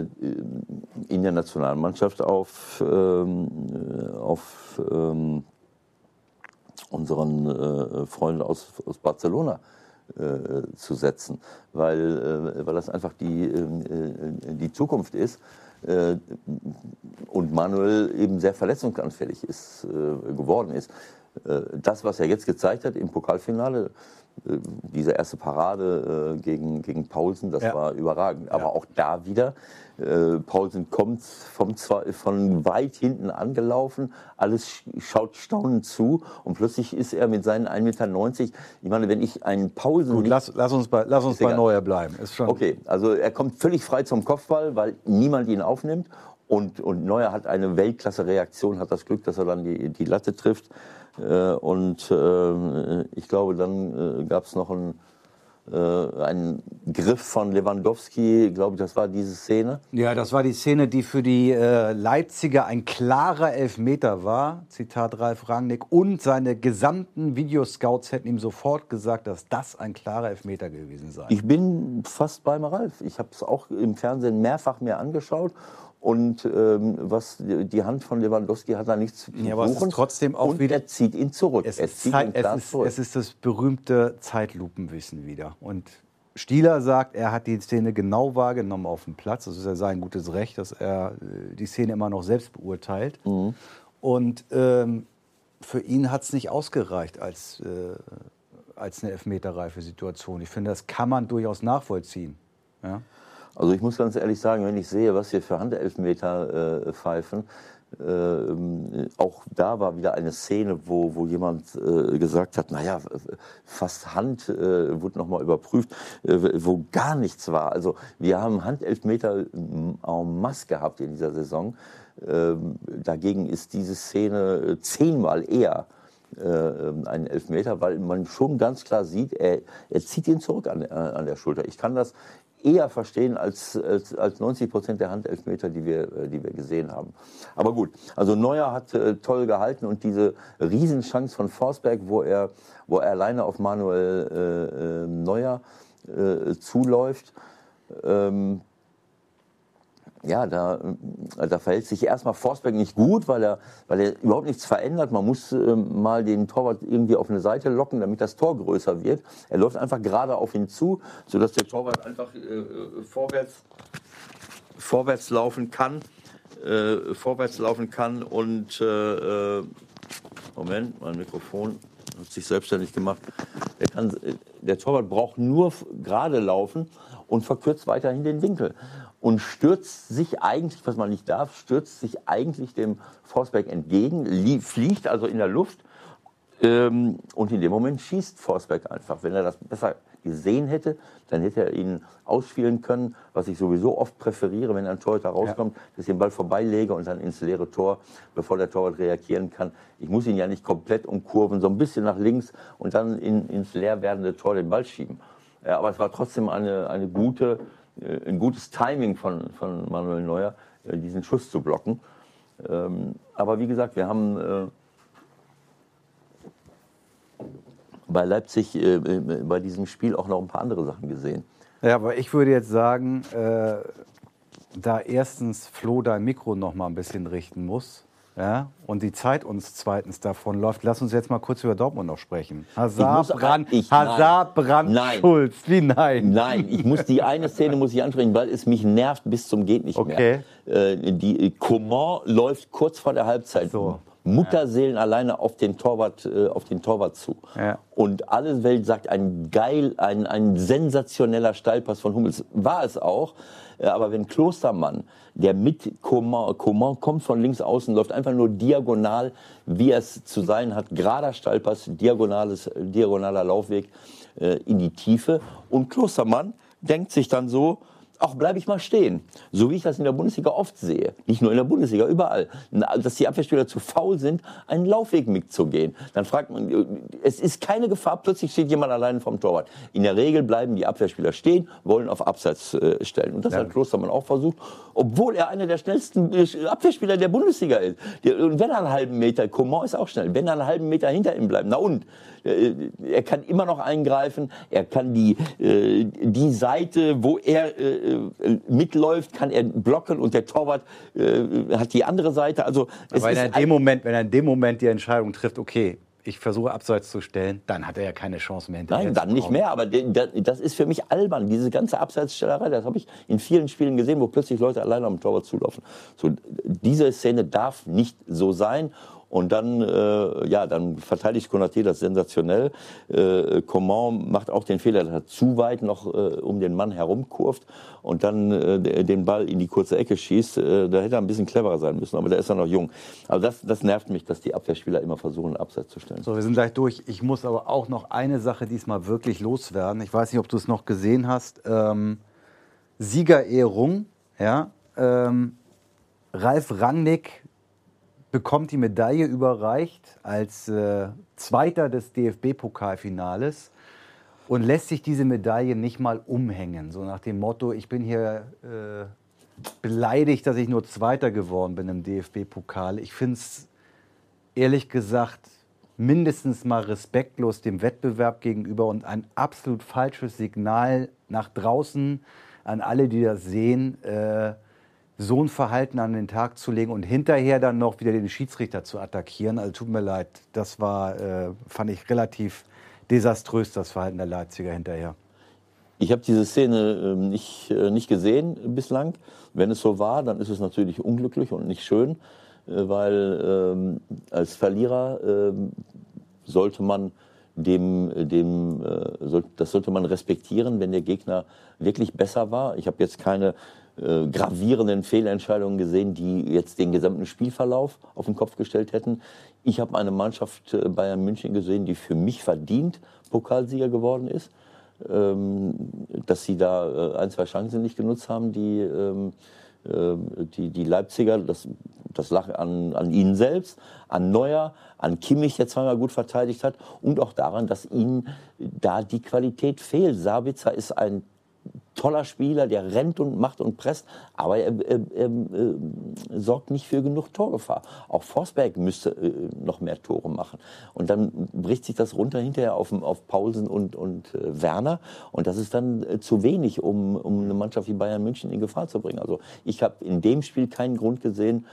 [SPEAKER 3] in der Nationalmannschaft auf, ähm, auf ähm, unseren äh, Freund aus, aus Barcelona äh, zu setzen, weil, weil das einfach die, die Zukunft ist und Manuel eben sehr verletzungsanfällig ist, geworden ist. Das, was er jetzt gezeigt hat im Pokalfinale, äh, diese erste Parade äh, gegen, gegen Paulsen, das ja. war überragend. Aber ja. auch da wieder, äh, Paulsen kommt vom, von weit hinten angelaufen, alles schaut staunend zu und plötzlich ist er mit seinen 1,90 Meter, ich meine, wenn ich einen Paulsen...
[SPEAKER 2] Gut, lass, lass uns bei, lass uns bei Neuer bleiben.
[SPEAKER 3] Ist schon okay, also er kommt völlig frei zum Kopfball, weil niemand ihn aufnimmt und, und Neuer hat eine Weltklasse-Reaktion, hat das Glück, dass er dann die, die Latte trifft. Äh, und äh, ich glaube, dann äh, gab es noch einen, einen Griff von Lewandowski, ich glaube, das war diese Szene.
[SPEAKER 2] Ja, das war die Szene, die für die Leipziger ein klarer Elfmeter war. Zitat Ralf Rangnick. Und seine gesamten Videoscouts hätten ihm sofort gesagt, dass das ein klarer Elfmeter gewesen sei.
[SPEAKER 3] Ich bin fast beim Ralf. Ich habe es auch im Fernsehen mehrfach mir angeschaut und ähm, was die Hand von Lewandowski hat da nichts zu
[SPEAKER 2] ja, suchen. Trotzdem auch
[SPEAKER 3] und
[SPEAKER 2] wieder,
[SPEAKER 3] er zieht ihn zurück.
[SPEAKER 2] Es, ist, Zeit, es, ist, es ist das berühmte Zeitlupenwissen wieder. Und Stieler sagt, er hat die Szene genau wahrgenommen auf dem Platz. Das ist ja sein gutes Recht, dass er äh, die Szene immer noch selbst beurteilt. Mhm. Und ähm, für ihn hat es nicht ausgereicht als, äh, als eine elfmeterreife Situation. Ich finde, das kann man durchaus nachvollziehen. Ja?
[SPEAKER 3] Also ich muss ganz ehrlich sagen, wenn ich sehe, was wir für Handelfmeter äh, pfeifen, äh, auch da war wieder eine Szene, wo, wo jemand äh, gesagt hat, naja, fast Hand äh, wurde nochmal überprüft, äh, wo gar nichts war. Also wir haben Handelfmeter en masse gehabt in dieser Saison. Ähm, dagegen ist diese Szene äh, zehnmal eher äh, ein Elfmeter, weil man schon ganz klar sieht, er, er zieht ihn zurück an, an der Schulter. Ich kann das eher verstehen als, als, als 90 Prozent der Handelfmeter, die wir, äh, die wir gesehen haben. Aber gut, also Neuer hat äh, toll gehalten und diese Riesenchance von Forsberg, wo er, wo er alleine auf Manuel äh, äh Neuer äh, zuläuft, ähm, ja, da, da verhält sich erstmal Forsberg nicht gut, weil er, weil er überhaupt nichts verändert. Man muss äh, mal den Torwart irgendwie auf eine Seite locken, damit das Tor größer wird. Er läuft einfach gerade auf ihn zu, sodass der Torwart einfach äh, äh vorwärts, vorwärts laufen kann. Äh, vorwärts laufen kann und äh, äh, Moment, mein Mikrofon hat sich selbstständig gemacht. Der, kann, der Torwart braucht nur gerade laufen und verkürzt weiterhin den Winkel und stürzt sich eigentlich, was man nicht darf, stürzt sich eigentlich dem Forsberg entgegen, fliegt also in der Luft ähm, und in dem Moment schießt Forsberg einfach. Wenn er das besser gesehen hätte, dann hätte er ihn ausspielen können, was ich sowieso oft präferiere, wenn ein Torhüter rauskommt, ja. dass ich den Ball vorbeilege und dann ins leere Tor, bevor der Torwart reagieren kann. Ich muss ihn ja nicht komplett umkurven, so ein bisschen nach links und dann in, ins leer werdende Tor den Ball schieben. Ja, aber es war trotzdem eine, eine gute äh, ein gutes Timing von, von Manuel Neuer, äh, diesen Schuss zu blocken. Ähm, aber wie gesagt, wir haben äh, bei Leipzig bei diesem Spiel auch noch ein paar andere Sachen gesehen.
[SPEAKER 2] Ja, aber ich würde jetzt sagen, da erstens Flo dein Mikro noch mal ein bisschen richten muss, ja, und die Zeit uns zweitens davon läuft. Lass uns jetzt mal kurz über Dortmund noch sprechen. Hazard, Brand, ich, Hazard, Brand, nein. Schulz. Wie nein?
[SPEAKER 3] Nein, ich muss die eine Szene muss ich ansprechen, weil es mich nervt bis zum geht nicht
[SPEAKER 2] okay.
[SPEAKER 3] mehr. Äh, die Coman läuft kurz vor der Halbzeit.
[SPEAKER 2] So.
[SPEAKER 3] Mutterseelen alleine auf den Torwart, äh, auf den Torwart zu.
[SPEAKER 2] Ja.
[SPEAKER 3] Und alle Welt sagt, ein geil, ein, ein sensationeller Steilpass von Hummels. War es auch. Äh, Aber wenn Klostermann, der mit Coman, Coman kommt von links außen, läuft einfach nur diagonal, wie es zu sein hat, gerader Steilpass, diagonales, diagonaler Laufweg äh, in die Tiefe. Und Klostermann denkt sich dann so, auch bleibe ich mal stehen. So wie ich das in der Bundesliga oft sehe. Nicht nur in der Bundesliga, überall. Dass die Abwehrspieler zu faul sind, einen Laufweg mitzugehen. Dann fragt man, es ist keine Gefahr, plötzlich steht jemand alleine vom Torwart. In der Regel bleiben die Abwehrspieler stehen, wollen auf Abseits äh, stellen. Und das hat Klostermann auch versucht, obwohl er einer der schnellsten äh, Abwehrspieler der Bundesliga ist. Und wenn er einen halben Meter, Coman ist auch schnell, wenn er einen halben Meter hinter ihm bleibt, na und? Äh, Er kann immer noch eingreifen, er kann die, äh, die Seite, wo er äh, mitläuft, kann er blocken und der Torwart äh, hat die andere Seite. Also es
[SPEAKER 2] Weil
[SPEAKER 3] ist
[SPEAKER 2] er in dem Moment, wenn er in dem Moment die Entscheidung trifft, okay, ich versuche abseits zu stellen, dann hat er ja keine Chance mehr hinterher.
[SPEAKER 3] Nein, dann nicht mehr, aber das ist für mich albern, diese ganze Abseitsstellerei, das habe ich in vielen Spielen gesehen, wo plötzlich Leute alleine am Torwart zulaufen. So, diese Szene darf nicht so sein. Und dann, äh, ja, dann verteidigt Konaté das sensationell. Äh, Coman macht auch den Fehler, dass er zu weit noch äh, um den Mann herumkurft und dann äh, de- den Ball in die kurze Ecke schießt. Äh, da hätte er ein bisschen cleverer sein müssen, aber der ist ja noch jung. Also das, das nervt mich, dass die Abwehrspieler immer versuchen, Abseits zu stellen.
[SPEAKER 2] So, wir sind gleich durch. Ich muss aber auch noch eine Sache diesmal wirklich loswerden. Ich weiß nicht, ob du es noch gesehen hast. Ähm, Siegerehrung, ja. Ähm, Ralf Rangnick bekommt die Medaille überreicht als äh, Zweiter des DFB-Pokalfinales und lässt sich diese Medaille nicht mal umhängen. So nach dem Motto, ich bin hier äh, beleidigt, dass ich nur Zweiter geworden bin im DFB-Pokal. Ich finde es ehrlich gesagt mindestens mal respektlos dem Wettbewerb gegenüber und ein absolut falsches Signal nach draußen an alle, die das sehen, äh, so ein Verhalten an den Tag zu legen und hinterher dann noch wieder den Schiedsrichter zu attackieren. Also tut mir leid, das war, äh, fand ich relativ desaströs, das Verhalten der Leipziger hinterher.
[SPEAKER 3] Ich habe diese Szene ähm, nicht, äh, nicht gesehen bislang. Wenn es so war, dann ist es natürlich unglücklich und nicht schön, äh, weil ähm, als Verlierer ähm, sollte man dem, dem äh, das sollte man respektieren, wenn der Gegner wirklich besser war. Ich habe jetzt keine äh, gravierenden Fehlentscheidungen gesehen, die jetzt den gesamten Spielverlauf auf den Kopf gestellt hätten. Ich habe eine Mannschaft äh, Bayern München gesehen, die für mich verdient Pokalsieger geworden ist ähm, dass sie da äh, ein, zwei Chancen nicht genutzt haben, die, ähm, äh, die, die Leipziger. Das, das lag an, an ihnen selbst, an Neuer, an Kimmich, der zweimal gut verteidigt hat und auch daran, dass ihnen da die Qualität fehlt. Sabitzer ist ein toller Spieler, der rennt und macht und presst, aber er, er, er, äh, sorgt nicht für genug Torgefahr. Auch Forsberg müsste äh, noch mehr Tore machen. Und dann bricht sich das runter hinterher auf, auf Paulsen und, und äh, Werner. Und das ist dann äh, zu wenig, um, um eine Mannschaft wie Bayern München in Gefahr zu bringen. Also ich habe in dem Spiel keinen Grund gesehen,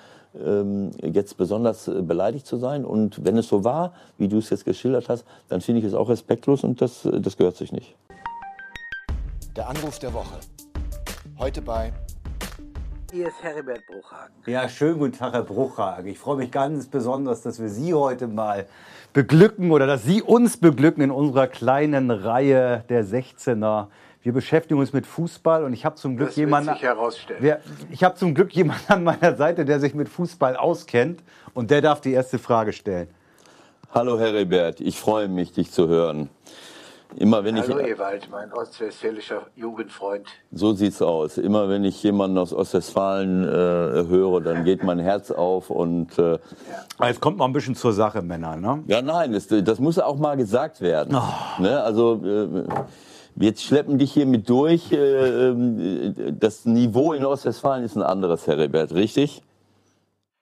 [SPEAKER 3] ähm, jetzt besonders äh, beleidigt zu sein. Und wenn es so war, wie du es jetzt geschildert hast, dann finde ich es auch respektlos und das, äh, das gehört sich nicht.
[SPEAKER 1] Der Anruf der Woche. Heute bei
[SPEAKER 4] Hier ist Heribert Bruchhagen.
[SPEAKER 2] Ja, schönen guten Tag, Herr Bruchhagen. Ich freue mich ganz besonders, dass wir Sie heute mal beglücken oder dass Sie uns beglücken in unserer kleinen Reihe der 16er. Wir beschäftigen uns mit Fußball und ich habe zum Glück
[SPEAKER 4] Das
[SPEAKER 2] jemanden.
[SPEAKER 4] sich herausstellen.
[SPEAKER 2] Wer- Ich habe zum Glück jemanden an meiner Seite, der sich mit Fußball auskennt und der darf die erste Frage stellen.
[SPEAKER 3] Hallo Heribert, ich freue mich, dich zu hören. Immer wenn
[SPEAKER 4] Hallo
[SPEAKER 3] ich,
[SPEAKER 4] Ewald, mein ostwestfälischer Jugendfreund.
[SPEAKER 3] so sieht's aus. Immer wenn ich jemanden aus Ostwestfalen äh, höre, dann geht mein Herz auf und äh,
[SPEAKER 2] Aber Jetzt kommt mal ein bisschen zur Sache, Männer. Ne?
[SPEAKER 3] ja, nein, das, das muss auch mal gesagt werden.
[SPEAKER 2] Oh.
[SPEAKER 3] Ne? Also äh, wir schleppen dich hier mit durch. Äh, äh, das Niveau in Ostwestfalen ist ein anderes, Heribert, richtig?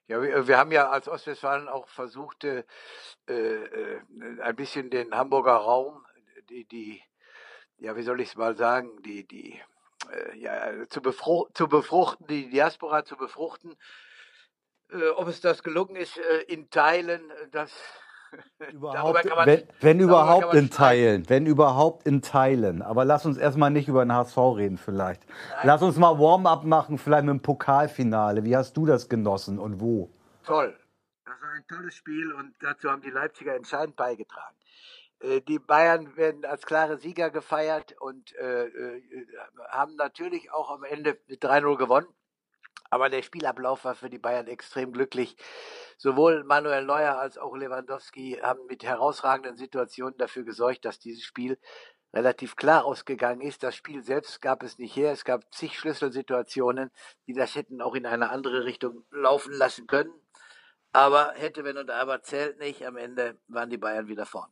[SPEAKER 4] Ja, wir, wir haben ja als Ostwestfalen auch versucht, äh, äh, ein bisschen den Hamburger Raum, die, die ja, wie soll ich es mal sagen, die, die, äh, ja, zu, befruch zu befruchten, die Diaspora zu befruchten. Äh, ob es das gelungen ist, äh, in Teilen, äh, das. kann man-
[SPEAKER 2] wenn, wenn überhaupt in Teilen, wenn überhaupt in Teilen. Aber lass uns erstmal nicht über den HSV reden vielleicht. Lass uns mal Warm-up machen, vielleicht mit dem Pokalfinale. Wie hast du das genossen und wo?
[SPEAKER 4] Toll. Das war ein tolles Spiel und dazu haben die Leipziger entscheidend beigetragen. Äh, die Bayern werden als klare Sieger gefeiert und äh, äh, haben natürlich auch am Ende mit 3-0 gewonnen. Aber der Spielablauf war für die Bayern extrem glücklich. Sowohl Manuel Neuer als auch Lewandowski haben mit herausragenden Situationen dafür gesorgt, dass dieses Spiel relativ klar ausgegangen ist. Das Spiel selbst gab es nicht her. Es gab zig Schlüsselsituationen, die das hätten auch in eine andere Richtung laufen lassen können. Aber hätte, wenn und aber zählt nicht. Am Ende waren die Bayern wieder vorn.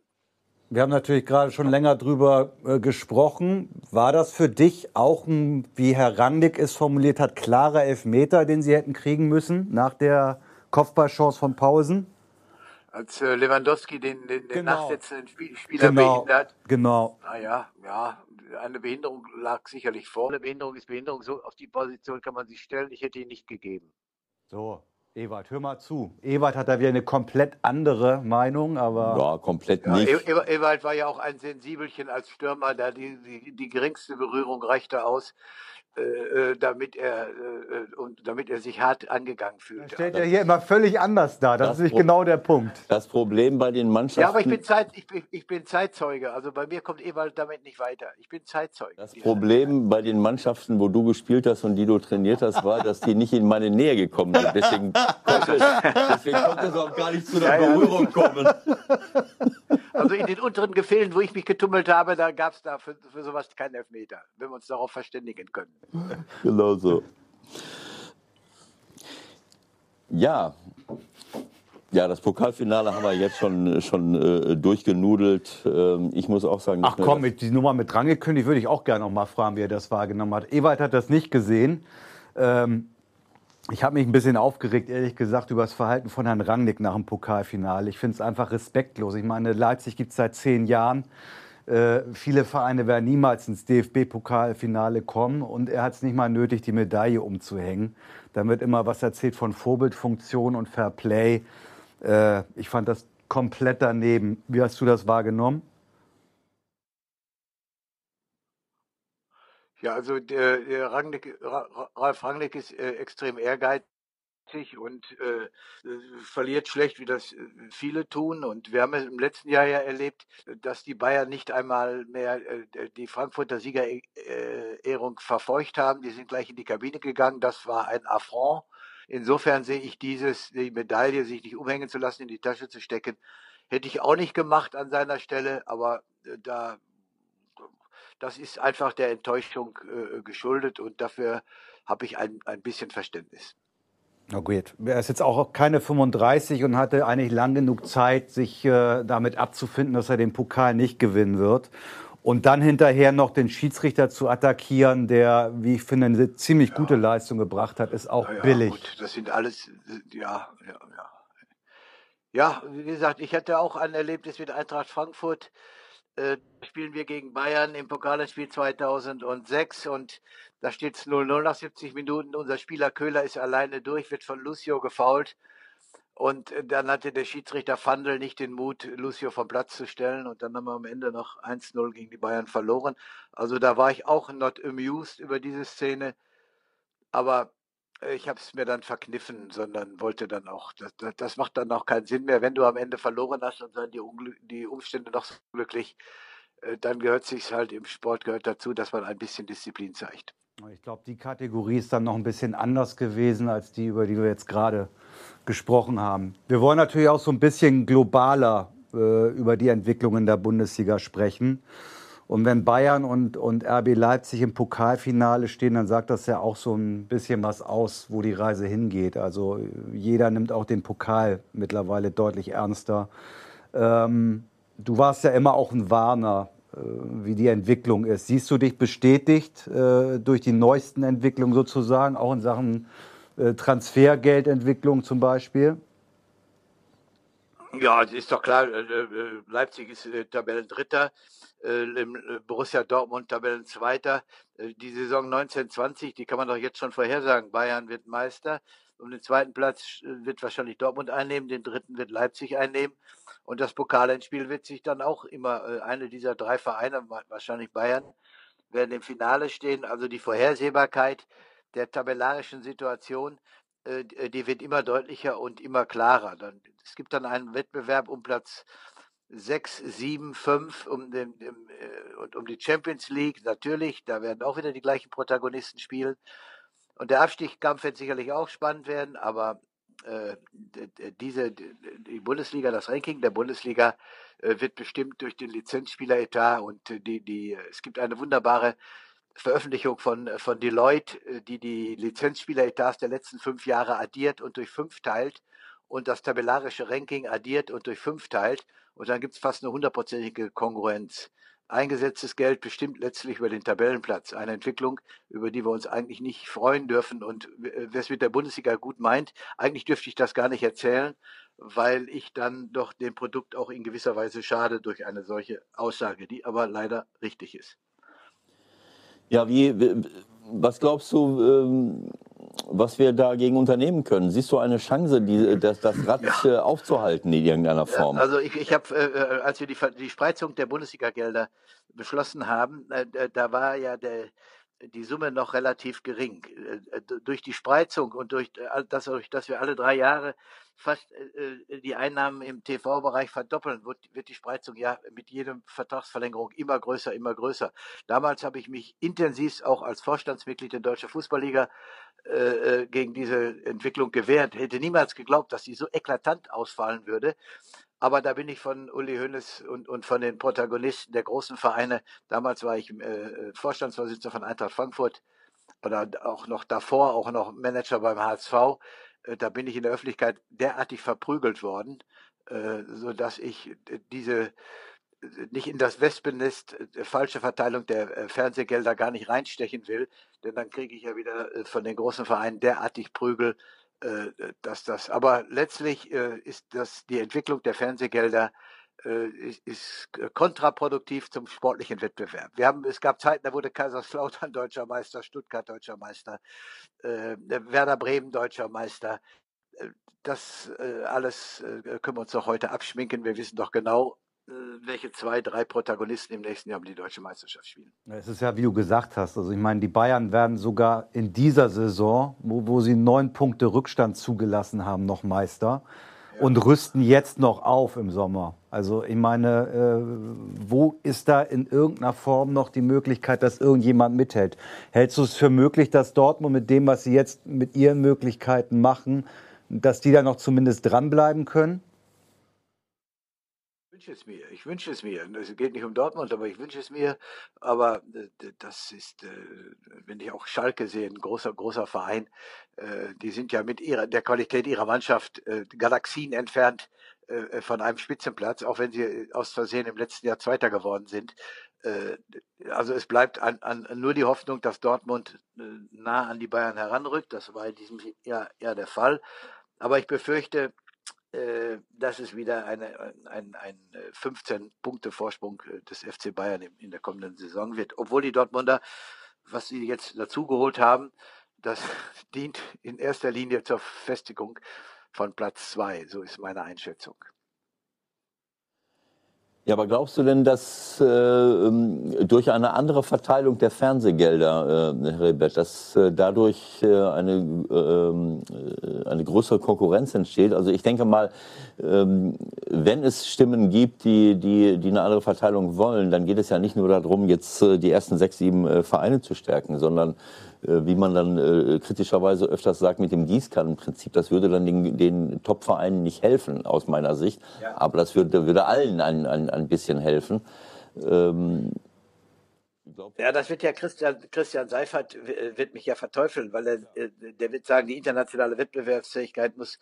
[SPEAKER 2] Wir haben natürlich gerade schon länger drüber äh, gesprochen. War das für dich auch ein, wie Herr Randig es formuliert hat, klarer Elfmeter, den Sie hätten kriegen müssen nach der Kopfballchance von Pausen?
[SPEAKER 4] Als äh, Lewandowski den, den, den genau. nachsetzenden Spiel, Spieler genau. behindert.
[SPEAKER 2] Genau.
[SPEAKER 4] Naja, ja, eine Behinderung lag sicherlich vor. Eine Behinderung ist Behinderung. So auf die Position kann man sich stellen. Ich hätte ihn nicht gegeben.
[SPEAKER 2] So, Ewald, hör mal zu. Ewald hat da wieder eine komplett andere Meinung, aber.
[SPEAKER 3] Ja, komplett nicht.
[SPEAKER 4] Ja, Ewald war ja auch ein Sensibelchen als Stürmer, da die, die, die geringste Berührung reichte aus. Äh, äh, damit er äh, und damit er sich hart angegangen fühlt.
[SPEAKER 2] Das stellt er hier immer völlig anders dar. Das, das ist nicht genau der Punkt.
[SPEAKER 3] Das Problem bei den Mannschaften.
[SPEAKER 4] Ja, aber ich bin, Zeit, ich, bin, ich bin Zeitzeuge. Also bei mir kommt Ewald damit nicht weiter. Ich bin Zeitzeuge.
[SPEAKER 3] Das Problem bei den Mannschaften, wo du gespielt hast und die du trainiert hast, war, dass die nicht in meine Nähe gekommen sind. Deswegen konnte, deswegen konnte es auch gar nicht zu einer ja, Berührung kommen.
[SPEAKER 4] Also in den unteren Gefilden, wo ich mich getummelt habe, da gab es da für, für sowas keinen Elfmeter, wenn wir uns darauf verständigen können.
[SPEAKER 3] Genau so. Ja, ja, das Pokalfinale haben wir jetzt schon, schon äh, durchgenudelt. Ähm, ich muss auch sagen.
[SPEAKER 2] Ach komm, mit, die Nummer mit drangekündigt würde ich auch gerne noch mal fragen, wie er das wahrgenommen hat. Ewald hat das nicht gesehen. Ähm, ich habe mich ein bisschen aufgeregt, ehrlich gesagt, über das Verhalten von Herrn Rangnick nach dem Pokalfinale. Ich finde es einfach respektlos. Ich meine, Leipzig gibt es seit zehn Jahren. Äh, viele Vereine werden niemals ins DFB-Pokalfinale kommen und er hat es nicht mal nötig, die Medaille umzuhängen. Da wird immer was erzählt von Vorbildfunktion und Fair Play. Äh, ich fand das komplett daneben. Wie hast du das wahrgenommen?
[SPEAKER 4] Ja, also der, der Rangnick, Ralf Rangnick ist äh, extrem ehrgeizig und äh, verliert schlecht, wie das äh, viele tun. Und wir haben es im letzten Jahr ja erlebt, dass die Bayern nicht einmal mehr äh, die Frankfurter Siegerehrung verfeucht haben. Die sind gleich in die Kabine gegangen. Das war ein Affront. Insofern sehe ich dieses, die Medaille, sich nicht umhängen zu lassen, in die Tasche zu stecken, hätte ich auch nicht gemacht an seiner Stelle. Aber äh, da das ist einfach der Enttäuschung äh, geschuldet und dafür habe ich ein, ein bisschen Verständnis.
[SPEAKER 2] Na gut, er ist jetzt auch keine 35 und hatte eigentlich lang genug Zeit, sich äh, damit abzufinden, dass er den Pokal nicht gewinnen wird. Und dann hinterher noch den Schiedsrichter zu attackieren, der, wie ich finde, eine ziemlich ja. gute Leistung gebracht hat, ist auch ja, billig. Gut,
[SPEAKER 4] das sind alles, ja, ja, ja. Ja, wie gesagt, ich hatte auch ein Erlebnis mit Eintracht Frankfurt äh, spielen wir gegen Bayern im Pokalspiel 2006 und da steht es 0-0 nach 70 Minuten. Unser Spieler Köhler ist alleine durch, wird von Lucio gefault. Und äh, dann hatte der Schiedsrichter Fandel nicht den Mut, Lucio vom Platz zu stellen. Und dann haben wir am Ende noch 1-0 gegen die Bayern verloren. Also da war ich auch not amused über diese Szene. Aber ich habe es mir dann verkniffen, sondern wollte dann auch, das, das, macht dann auch keinen Sinn mehr, wenn du am Ende verloren hast und dann die, die Umstände noch so glücklich, äh, dann gehört sich halt im Sport gehört dazu, dass man ein bisschen Disziplin zeigt.
[SPEAKER 2] Ich glaube, die Kategorie ist dann noch ein bisschen anders gewesen als die, über die wir jetzt gerade gesprochen haben. Wir wollen natürlich auch so ein bisschen globaler äh, über die Entwicklung in der Bundesliga sprechen. Und wenn Bayern und, und RB Leipzig im Pokalfinale stehen, dann sagt das ja auch so ein bisschen was aus, wo die Reise hingeht. Also jeder nimmt auch den Pokal mittlerweile deutlich ernster. Ähm, du warst ja immer auch ein Warner, äh, wie die Entwicklung ist. Siehst du dich bestätigt äh, durch die neuesten Entwicklungen sozusagen, auch in Sachen äh, Transfergeldentwicklung zum Beispiel?
[SPEAKER 4] Ja, ist doch klar, äh, äh, Leipzig ist Tabellendritter. Äh, äh, Borussia Dortmund Tabellenzweiter. Äh, die Saison 1920, die kann man doch jetzt schon vorhersagen. Bayern wird Meister. Um den zweiten Platz wird wahrscheinlich Dortmund einnehmen, den dritten wird Leipzig einnehmen. Und das Pokalendspiel wird sich dann auch immer, eine dieser drei Vereine, wahrscheinlich Bayern, werden im Finale stehen. Also die Vorhersehbarkeit der tabellarischen Situation, die wird immer deutlicher und immer klarer. Es gibt dann einen Wettbewerb um Platz 6, 7, 5 um, den, um, äh, um die Champions League. Natürlich, da werden auch wieder die gleichen Protagonisten spielen. Und der Abstiegskampf wird sicherlich auch spannend werden, aber äh, diese, die Bundesliga, das Ranking der Bundesliga äh, wird bestimmt durch den Lizenzspieleretat und die, die, es gibt eine wunderbare Veröffentlichung von, von Deloitte, äh, die die Lizenzspieleretats der letzten fünf Jahre addiert und durch fünf teilt und das tabellarische Ranking addiert und durch fünf teilt. Und dann gibt es fast eine hundertprozentige Kongruenz. Eingesetztes Geld bestimmt letztlich über den Tabellenplatz. Eine Entwicklung, über die wir uns eigentlich nicht freuen dürfen. Und wer es mit der Bundesliga gut meint, eigentlich dürfte ich das gar nicht erzählen, weil ich dann doch dem Produkt auch in gewisser Weise schade durch eine solche Aussage, die aber leider richtig ist.
[SPEAKER 3] Ja, wie, was glaubst du, ähm, was wir dagegen unternehmen können? Siehst du eine Chance, die, das, das Rad ja. Äh, aufzuhalten in irgendeiner Form?
[SPEAKER 4] Also ich, ich habe, äh, äh, als wir die, die Spreizung der Bundesliga-Gelder beschlossen haben, äh, da war ja der, die Summe noch relativ gering. Äh, durch die Spreizung und durch das, dass wir alle drei Jahre fast äh, die Einnahmen im TV-Bereich verdoppeln, wird, wird die Spreizung ja mit jedem Vertragsverlängerung immer größer, immer größer. Damals habe ich mich intensiv auch als Vorstandsmitglied der Deutschen Fußballliga äh, gegen diese Entwicklung gewehrt. Hätte niemals geglaubt, dass sie so eklatant ausfallen würde. Aber da bin ich von Uli Hoeneß und, und von den Protagonisten der großen Vereine, damals war ich äh, Vorstandsvorsitzender von Eintracht Frankfurt oder auch noch davor, auch noch Manager beim HSV, äh, da bin ich in der Öffentlichkeit derartig verprügelt worden, äh, so dass ich äh, diese nicht in das Wespennest falsche Verteilung der Fernsehgelder gar nicht reinstechen will, denn dann kriege ich ja wieder von den großen Vereinen derartig Prügel, dass das. Aber letztlich ist das die Entwicklung der Fernsehgelder ist, kontraproduktiv zum sportlichen Wettbewerb. Wir haben, es gab Zeiten, da wurde Kaiserslautern deutscher Meister, Stuttgart deutscher Meister, äh, Werder Bremen deutscher Meister. Das äh, alles äh, können wir uns doch heute abschminken. Wir wissen doch genau, welche zwei, drei Protagonisten im nächsten Jahr um die deutsche Meisterschaft spielen.
[SPEAKER 2] Es ist ja, wie du gesagt hast, also ich meine, die Bayern werden sogar in dieser Saison, wo, wo sie neun Punkte Rückstand zugelassen haben, noch Meister und rüsten jetzt noch auf im Sommer. Also ich meine, äh, wo ist da in irgendeiner Form noch die Möglichkeit, dass irgendjemand mithält? Hältst du es für möglich, dass Dortmund mit dem, was sie jetzt mit ihren Möglichkeiten machen, dass die da noch zumindest dranbleiben können?
[SPEAKER 4] Wünsche es mir. Ich wünsche es mir. Es geht nicht um Dortmund, aber ich wünsche es mir. Aber äh, das ist, äh, wenn ich auch Schalke sehe, ein großer, großer Verein, äh, die sind ja mit ihrer, der Qualität ihrer Mannschaft Galaxien entfernt von einem Spitzenplatz, auch wenn sie aus Versehen im letzten Jahr Zweiter geworden sind. Also es bleibt an, an, nur die Hoffnung, dass Dortmund nah an die Bayern heranrückt. Das war in diesem Jahr ja der Fall. Aber ich befürchte, äh, dass es wieder eine, ein, ein 15-Punkte-Vorsprung äh, des FC Bayern in der kommenden Saison wird. Obwohl die Dortmunder, was sie jetzt dazugeholt haben, das dient in erster Linie zur Festigung von Platz zwei. So ist meine Einschätzung.
[SPEAKER 3] Ja, aber glaubst du denn, dass äh, ähm, durch eine andere Verteilung der Fernsehgelder, äh, Herr Rebert, dass äh, dadurch äh, eine, ähm, äh, eine größere Konkurrenz entsteht? Also ich denke mal, ähm, wenn es Stimmen gibt, die, die, die eine andere Verteilung wollen, dann geht es ja nicht nur darum, jetzt äh, die ersten sechs, sieben äh, Vereine zu stärken, sondern wie man dann äh, kritischerweise öfters sagt, mit dem Gießkannenprinzip. Das würde dann den, den Top-Vereinen nicht helfen, aus meiner Sicht. Ja. Aber das würde, würde allen ein, ein, ein bisschen helfen. Ähm,
[SPEAKER 4] ja, das wird ja Christian, Christian Seifert wird mich ja verteufeln, weil er, äh, der wird sagen, die internationale Wettbewerbsfähigkeit muss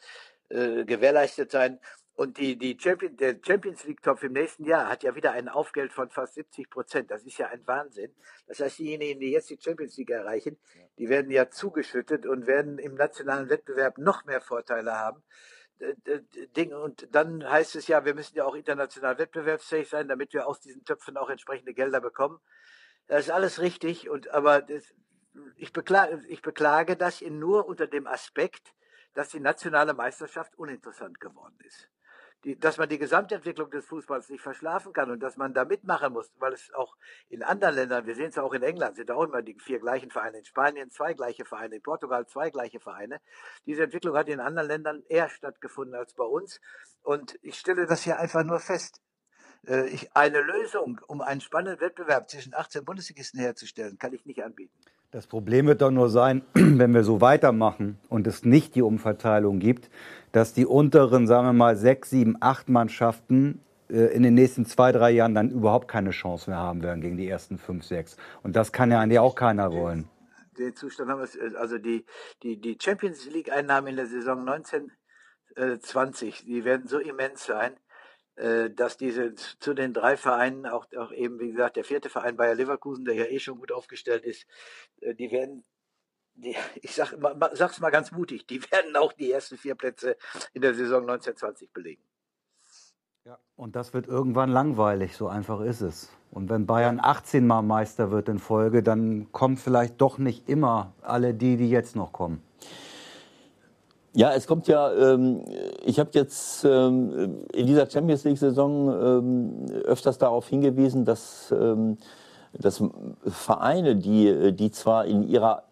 [SPEAKER 4] äh, gewährleistet sein. Und die, die Champion, der Champions League-Topf im nächsten Jahr hat ja wieder ein Aufgeld von fast 70 Prozent. Das ist ja ein Wahnsinn. Das heißt, diejenigen, die jetzt die Champions League erreichen, die werden ja zugeschüttet und werden im nationalen Wettbewerb noch mehr Vorteile haben. Ding. Und dann heißt es ja, wir müssen ja auch international wettbewerbsfähig sein, damit wir aus diesen Töpfen auch entsprechende Gelder bekommen. Das ist alles richtig. Und aber das, ich, beklage, ich beklage das nur unter dem Aspekt, dass die nationale Meisterschaft uninteressant geworden ist. Die, dass man die Gesamtentwicklung des Fußballs nicht verschlafen kann und dass man da mitmachen muss, weil es auch in anderen Ländern, wir sehen es auch in England, sind auch immer die vier gleichen Vereine, in Spanien zwei gleiche Vereine, in Portugal zwei gleiche Vereine. Diese Entwicklung hat in anderen Ländern eher stattgefunden als bei uns. Und ich stelle das hier einfach nur fest. Äh, ich, eine Lösung, um einen spannenden Wettbewerb zwischen 18 Bundesligisten herzustellen, kann ich nicht anbieten.
[SPEAKER 2] Das Problem wird doch nur sein, wenn wir so weitermachen und es nicht die Umverteilung gibt, dass die unteren, sagen wir mal, sechs, sieben, acht Mannschaften äh, in den nächsten zwei, drei Jahren dann überhaupt keine Chance mehr haben werden gegen die ersten fünf, sechs. Und das kann ja eigentlich auch keiner wollen.
[SPEAKER 4] Den Zustand haben wir, also die, die, die Champions League-Einnahmen in der Saison 1920, die werden so immens sein, äh, dass diese zu den drei Vereinen, auch, auch eben, wie gesagt, der vierte Verein Bayer Leverkusen, der ja eh schon gut aufgestellt ist, äh, die werden, die, ich sag, sag's mal ganz mutig, die werden auch die ersten vier Plätze in der Saison 1920 belegen.
[SPEAKER 2] Ja, und das wird irgendwann langweilig, so einfach ist es. Und wenn Bayern 18 Mal Meister wird in Folge, dann kommen vielleicht doch nicht immer alle die, die jetzt noch kommen.
[SPEAKER 3] Ja, es kommt ja, ähm, ich habe jetzt ähm, in dieser Champions League-Saison ähm, öfters darauf hingewiesen, dass, ähm, dass Vereine, die, die zwar in ihrer,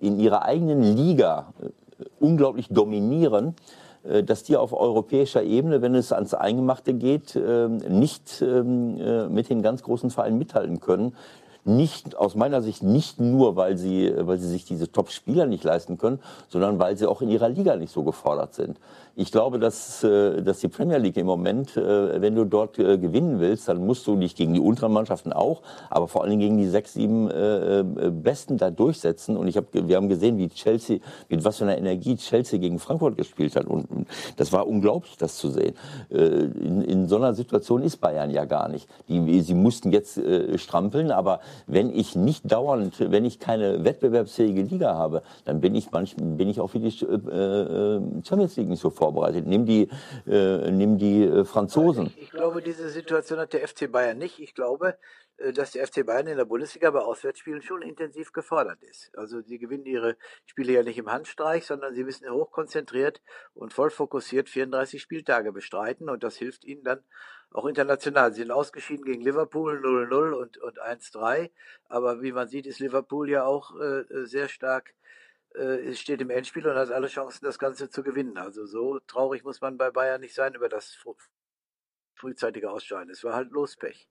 [SPEAKER 3] in ihrer eigenen Liga äh, unglaublich dominieren, äh, dass die auf europäischer Ebene, wenn es ans Eingemachte geht, ähm, nicht ähm, äh, mit den ganz großen Vereinen mithalten können. Nicht, aus meiner Sicht nicht nur, weil sie, weil sie sich diese Top-Spieler nicht leisten können, sondern weil sie auch in ihrer Liga nicht so gefordert sind. Ich glaube, dass, äh, dass die Premier League im Moment, äh, wenn du dort äh, gewinnen willst, dann musst du dich gegen die unteren Mannschaften auch, aber vor allen Dingen gegen die sechs, sieben Besten da durchsetzen. Und ich hab, wir haben gesehen, wie Chelsea, mit was für einer Energie Chelsea gegen Frankfurt gespielt hat. Und das war unglaublich, das zu sehen. In, in so einer Situation ist Bayern ja gar nicht. Die, sie mussten jetzt strampeln, aber wenn ich nicht dauernd, wenn ich keine wettbewerbsfähige Liga habe, dann bin ich manchmal, bin ich auch für die Champions League nicht so vorbereitet. Nimm die, äh, nimm die äh, Franzosen.
[SPEAKER 4] Ich, ich, glaube, diese Situation hat der FC Bayern nicht. Ich glaube, äh, dass der FC Bayern in der Bundesliga bei Auswärtsspielen schon intensiv gefordert ist. Also sie gewinnen ihre Spiele ja nicht im Handstreich, sondern sie müssen hochkonzentriert und voll fokussiert 34 Spieltage bestreiten und das hilft ihnen dann auch international. Sie sind ausgeschieden gegen Liverpool 0-0 und, und 1-3, aber wie man sieht, ist Liverpool ja auch äh, sehr stark äh, steht im Endspiel und hat alle Chancen, das Ganze zu gewinnen. Also so traurig muss man bei Bayern nicht sein über das frühzeitige Ausscheiden. Es war halt Lospech.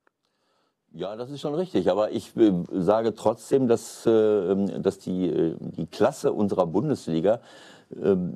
[SPEAKER 3] Ja, das ist schon richtig. Aber ich äh, sage trotzdem, dass, äh, dass die, äh, die Klasse unserer Bundesliga ähm,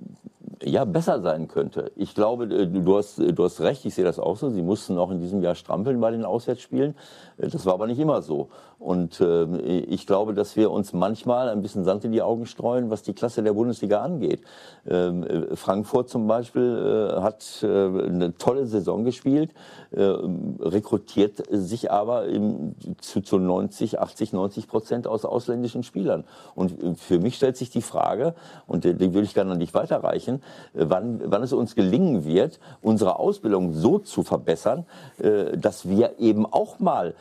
[SPEAKER 3] ja, besser sein könnte. Ich glaube, du hast, du hast recht, ich sehe das auch so. Sie mussten auch in diesem Jahr strampeln bei den Auswärtsspielen. Das war aber nicht immer so. Und äh, ich glaube, dass wir uns manchmal ein bisschen Sand in die Augen streuen, was die Klasse der Bundesliga angeht. Ähm, äh, Frankfurt zum Beispiel äh, hat äh, eine tolle Saison gespielt, rekrutiert sich aber im, zu, zu 90, 80, 90 Prozent aus ausländischen Spielern. Und für mich stellt sich die Frage, und die, die würde ich gerne an dich weiterreichen, wann, wann es uns gelingen wird, unsere Ausbildung so zu verbessern, dass wir eben auch mal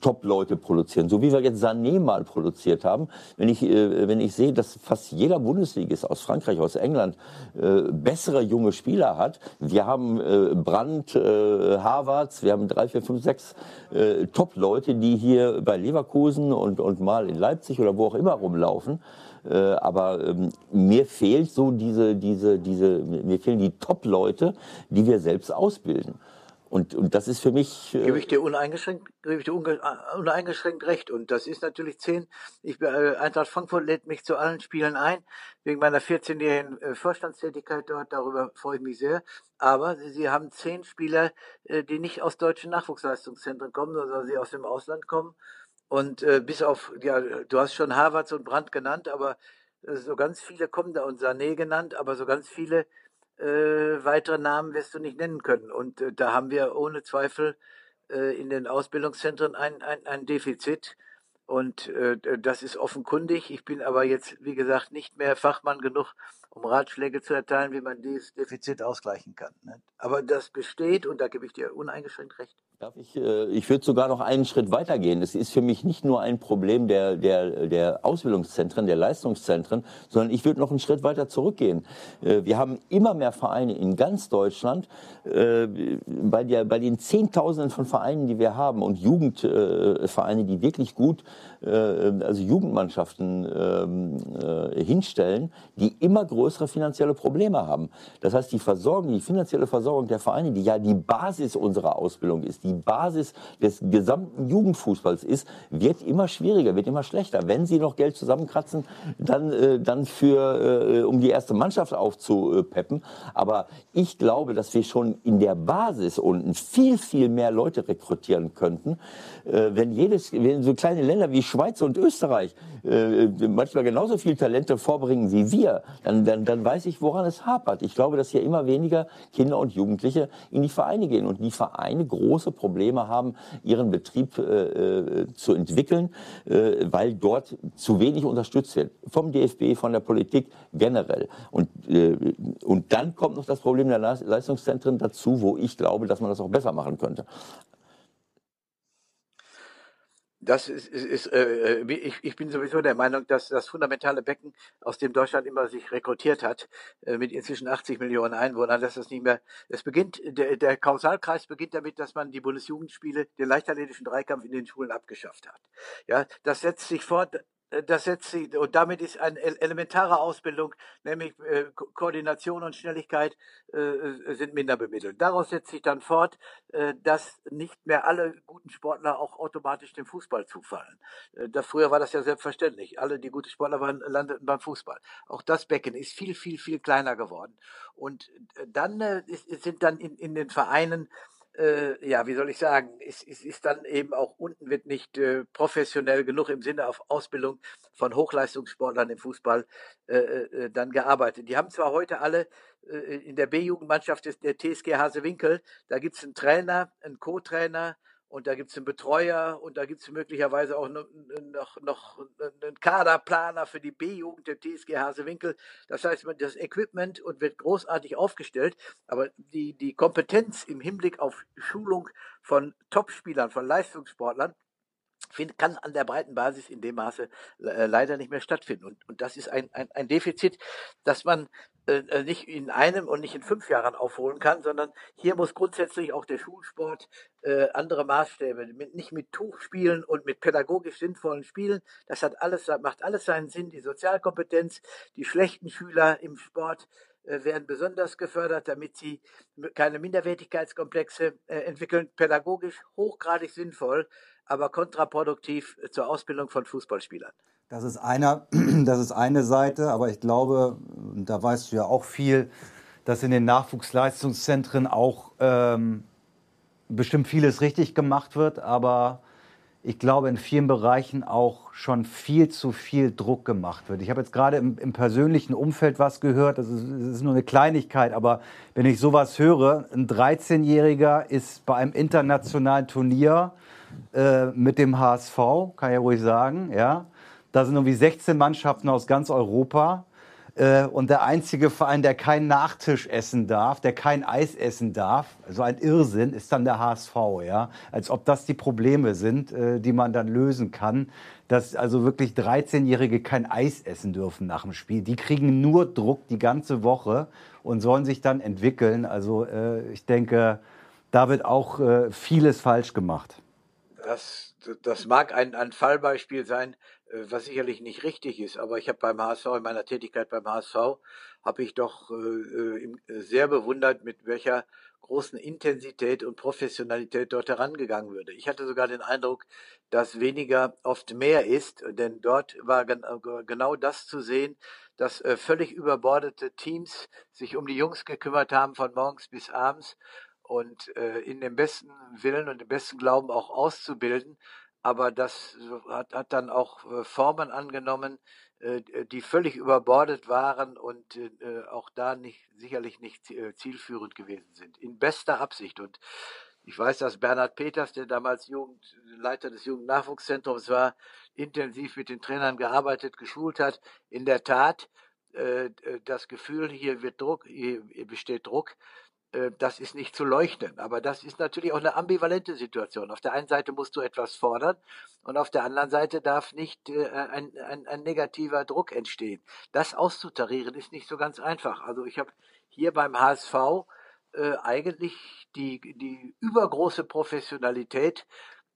[SPEAKER 3] Top-Leute produzieren, so wie wir jetzt Sané mal produziert haben. Wenn ich, wenn ich sehe, dass fast jeder Bundesligist aus Frankreich, aus England bessere junge Spieler hat, wir haben Brandt, Harvards, wir haben drei, vier, fünf, sechs Top-Leute, die hier bei Leverkusen und, und mal in Leipzig oder wo auch immer rumlaufen. Äh, aber ähm, mir fehlt so diese, diese, diese, mir fehlen die Top-Leute, die wir selbst ausbilden. Und, und das ist für mich.
[SPEAKER 4] Äh gebe ich dir uneingeschränkt, gebe ich dir äh, uneingeschränkt recht. Und das ist natürlich zehn. Ich, äh, Eintracht Frankfurt lädt mich zu allen Spielen ein, wegen meiner 14-jährigen äh, Vorstandstätigkeit dort. Darüber freue ich mich sehr. Aber sie, sie haben zehn Spieler, äh, die nicht aus deutschen Nachwuchsleistungszentren kommen, sondern sie aus dem Ausland kommen. Und äh, bis auf, ja, du hast schon Harvards und Brandt genannt, aber äh, so ganz viele kommen da und Sané genannt, aber so ganz viele äh, weitere Namen wirst du nicht nennen können. Und äh, da haben wir ohne Zweifel äh, in den Ausbildungszentren ein, ein, ein Defizit. Und äh, das ist offenkundig. Ich bin aber jetzt, wie gesagt, nicht mehr Fachmann genug, um Ratschläge zu erteilen, wie man dieses Defizit ausgleichen kann. Ne? Aber das besteht und da gebe ich dir uneingeschränkt recht.
[SPEAKER 3] Darf ich, äh, ich würde sogar noch einen Schritt weitergehen. Es ist für mich nicht nur ein Problem der, der, der Ausbildungszentren, der Leistungszentren, sondern ich würde noch einen Schritt weiter zurückgehen. Äh, wir haben immer mehr Vereine in ganz Deutschland. Äh, bei, der, bei den Zehntausenden von Vereinen, die wir haben und Jugendvereine, die wirklich gut, also Jugendmannschaften ähm, hinstellen, die immer größere finanzielle Probleme haben. Das heißt, die Versorgung, die finanzielle Versorgung der Vereine, die ja die Basis unserer Ausbildung ist, die Basis des gesamten Jugendfußballs ist, wird immer schwieriger, wird immer schlechter. Wenn sie noch Geld zusammenkratzen, dann, äh, dann für, äh, um die erste Mannschaft aufzupeppen. Aber ich glaube, dass wir schon in der Basis unten viel, viel mehr Leute rekrutieren könnten, äh, wenn jedes, wenn so kleine Länder wie Schweiz und Österreich äh, manchmal genauso viel Talente vorbringen wie wir, dann, dann, dann weiß ich, woran es hapert. Ich glaube, dass hier immer weniger Kinder und Jugendliche in die Vereine gehen und die Vereine große Probleme haben, ihren Betrieb äh, äh, zu entwickeln, äh, weil dort zu wenig unterstützt wird. Vom DFB, von der Politik generell. Und, äh, und dann kommt noch das Problem der Leistungszentren dazu, wo ich glaube, dass man das auch besser machen könnte.
[SPEAKER 4] Das ist, ist, ist äh, äh ich, ich bin sowieso der Meinung, dass das fundamentale Becken, aus dem Deutschland immer sich rekrutiert hat, äh, mit inzwischen 80 Millionen Einwohnern, dass das nicht mehr, es beginnt, der, der Kausalkreis beginnt damit, dass man die Bundesjugendspiele, den leichtathletischen Dreikampf in den Schulen abgeschafft hat. Ja, das setzt sich fort, das setzt sich, und damit ist eine elementare Ausbildung, nämlich äh, Ko Koordination und Schnelligkeit, äh, äh, sind minder bemittelt. Daraus setzt sich dann fort, äh, dass nicht mehr alle guten Sportler auch automatisch dem Fußball zufallen. Äh, das, früher war das ja selbstverständlich. Alle, die gute Sportler waren, landeten beim Fußball. Auch das Becken ist viel, viel, viel kleiner geworden. Und dann ist, sind dann in, in den Vereinen äh, ja, wie soll ich sagen, es, es ist dann eben auch unten wird nicht äh, professionell genug im Sinne auf Ausbildung von Hochleistungssportlern im Fußball äh, äh, äh dann gearbeitet. Die haben zwar heute alle äh, in der B-Jugendmannschaft der TSG Hasewinkel, da gibt es einen Trainer, einen Co-Trainer, und da gibt es einen Betreuer und da gibt es möglicherweise auch noch, noch, noch einen Kaderplaner für die B-Jugend der TSG Hasewinkel. Das heißt, das Equipment und wird großartig aufgestellt, aber die, die Kompetenz im Hinblick auf Schulung von Topspielern, von Leistungssportlern, find, kann an der breiten Basis in dem Maße äh, leider nicht mehr stattfinden. Und, und das ist ein, ein, ein Defizit, das man äh, äh, nicht in einem und nicht in fünf Jahren aufholen kann, sondern hier muss grundsätzlich auch der Schulsport äh, andere Maßstäbe, mit, nicht mit Tuchspielen und mit pädagogisch sinnvollen Spielen. Das hat alles, macht alles seinen Sinn. Die Sozialkompetenz, die schlechten Schüler im Sport äh, werden besonders gefördert, damit sie keine Minderwertigkeitskomplexe äh, entwickeln. Pädagogisch hochgradig sinnvoll, aber kontraproduktiv zur Ausbildung von Fußballspielern.
[SPEAKER 2] Das ist, einer, das ist eine Seite, aber ich glaube, da weißt du ja auch viel, dass in den Nachwuchsleistungszentren auch ähm, bestimmt vieles richtig gemacht wird, aber ich glaube, in vielen Bereichen auch schon viel zu viel Druck gemacht wird. Ich habe jetzt gerade im, im, persönlichen Umfeld was gehört, das ist, das ist, nur eine Kleinigkeit, aber wenn ich sowas höre, ein 13-Jähriger ist bei einem internationalen Turnier äh, mit dem HSV, kann ich ja ruhig sagen, ja, da sind irgendwie 16 Mannschaften aus ganz Europa. Äh, und der einzige Verein, der keinen Nachtisch essen darf, der kein Eis essen darf, so ein Irrsinn, ist dann der HSV, ja. Als ob das die Probleme sind, äh, die man dann lösen kann. Dass also wirklich 13-Jährige kein Eis essen dürfen nach dem Spiel. Die kriegen nur Druck die ganze Woche und sollen sich dann entwickeln. Also äh, ich denke, da wird auch vieles falsch gemacht.
[SPEAKER 4] Das, das mag ein, ein Fallbeispiel sein, was sicherlich nicht richtig ist, aber ich habe beim HSV, in meiner Tätigkeit beim HSV, habe ich doch äh, äh, äh, sehr bewundert, mit welcher großen Intensität und Professionalität dort herangegangen würde. Ich hatte sogar den Eindruck, dass weniger oft mehr ist, denn dort war genau das zu sehen, dass äh, völlig überbordete Teams sich um die Jungs gekümmert haben von morgens bis abends und äh, in dem besten Willen und dem besten Glauben auch auszubilden aber das hat, hat dann auch äh, Formen angenommen, äh, die völlig überbordet waren und äh, auch da nicht, sicherlich nicht zielführend gewesen sind. In bester Absicht. Und ich weiß, dass Bernhard Peters, der damals Jugend, Leiter des Jugendnachwuchszentrums war, intensiv mit den Trainern gearbeitet, geschult hat. In der Tat, das Gefühl, hier wird Druck, hier besteht Druck, das ist nicht zu leugnen. Aber das ist natürlich auch eine ambivalente Situation. Auf der einen Seite musst du etwas fordern und auf der anderen Seite darf nicht äh, ein, ein, ein negativer Druck entstehen. Das auszutarieren ist nicht so ganz einfach. Also ich habe hier beim HSV äh, eigentlich die, die übergroße Professionalität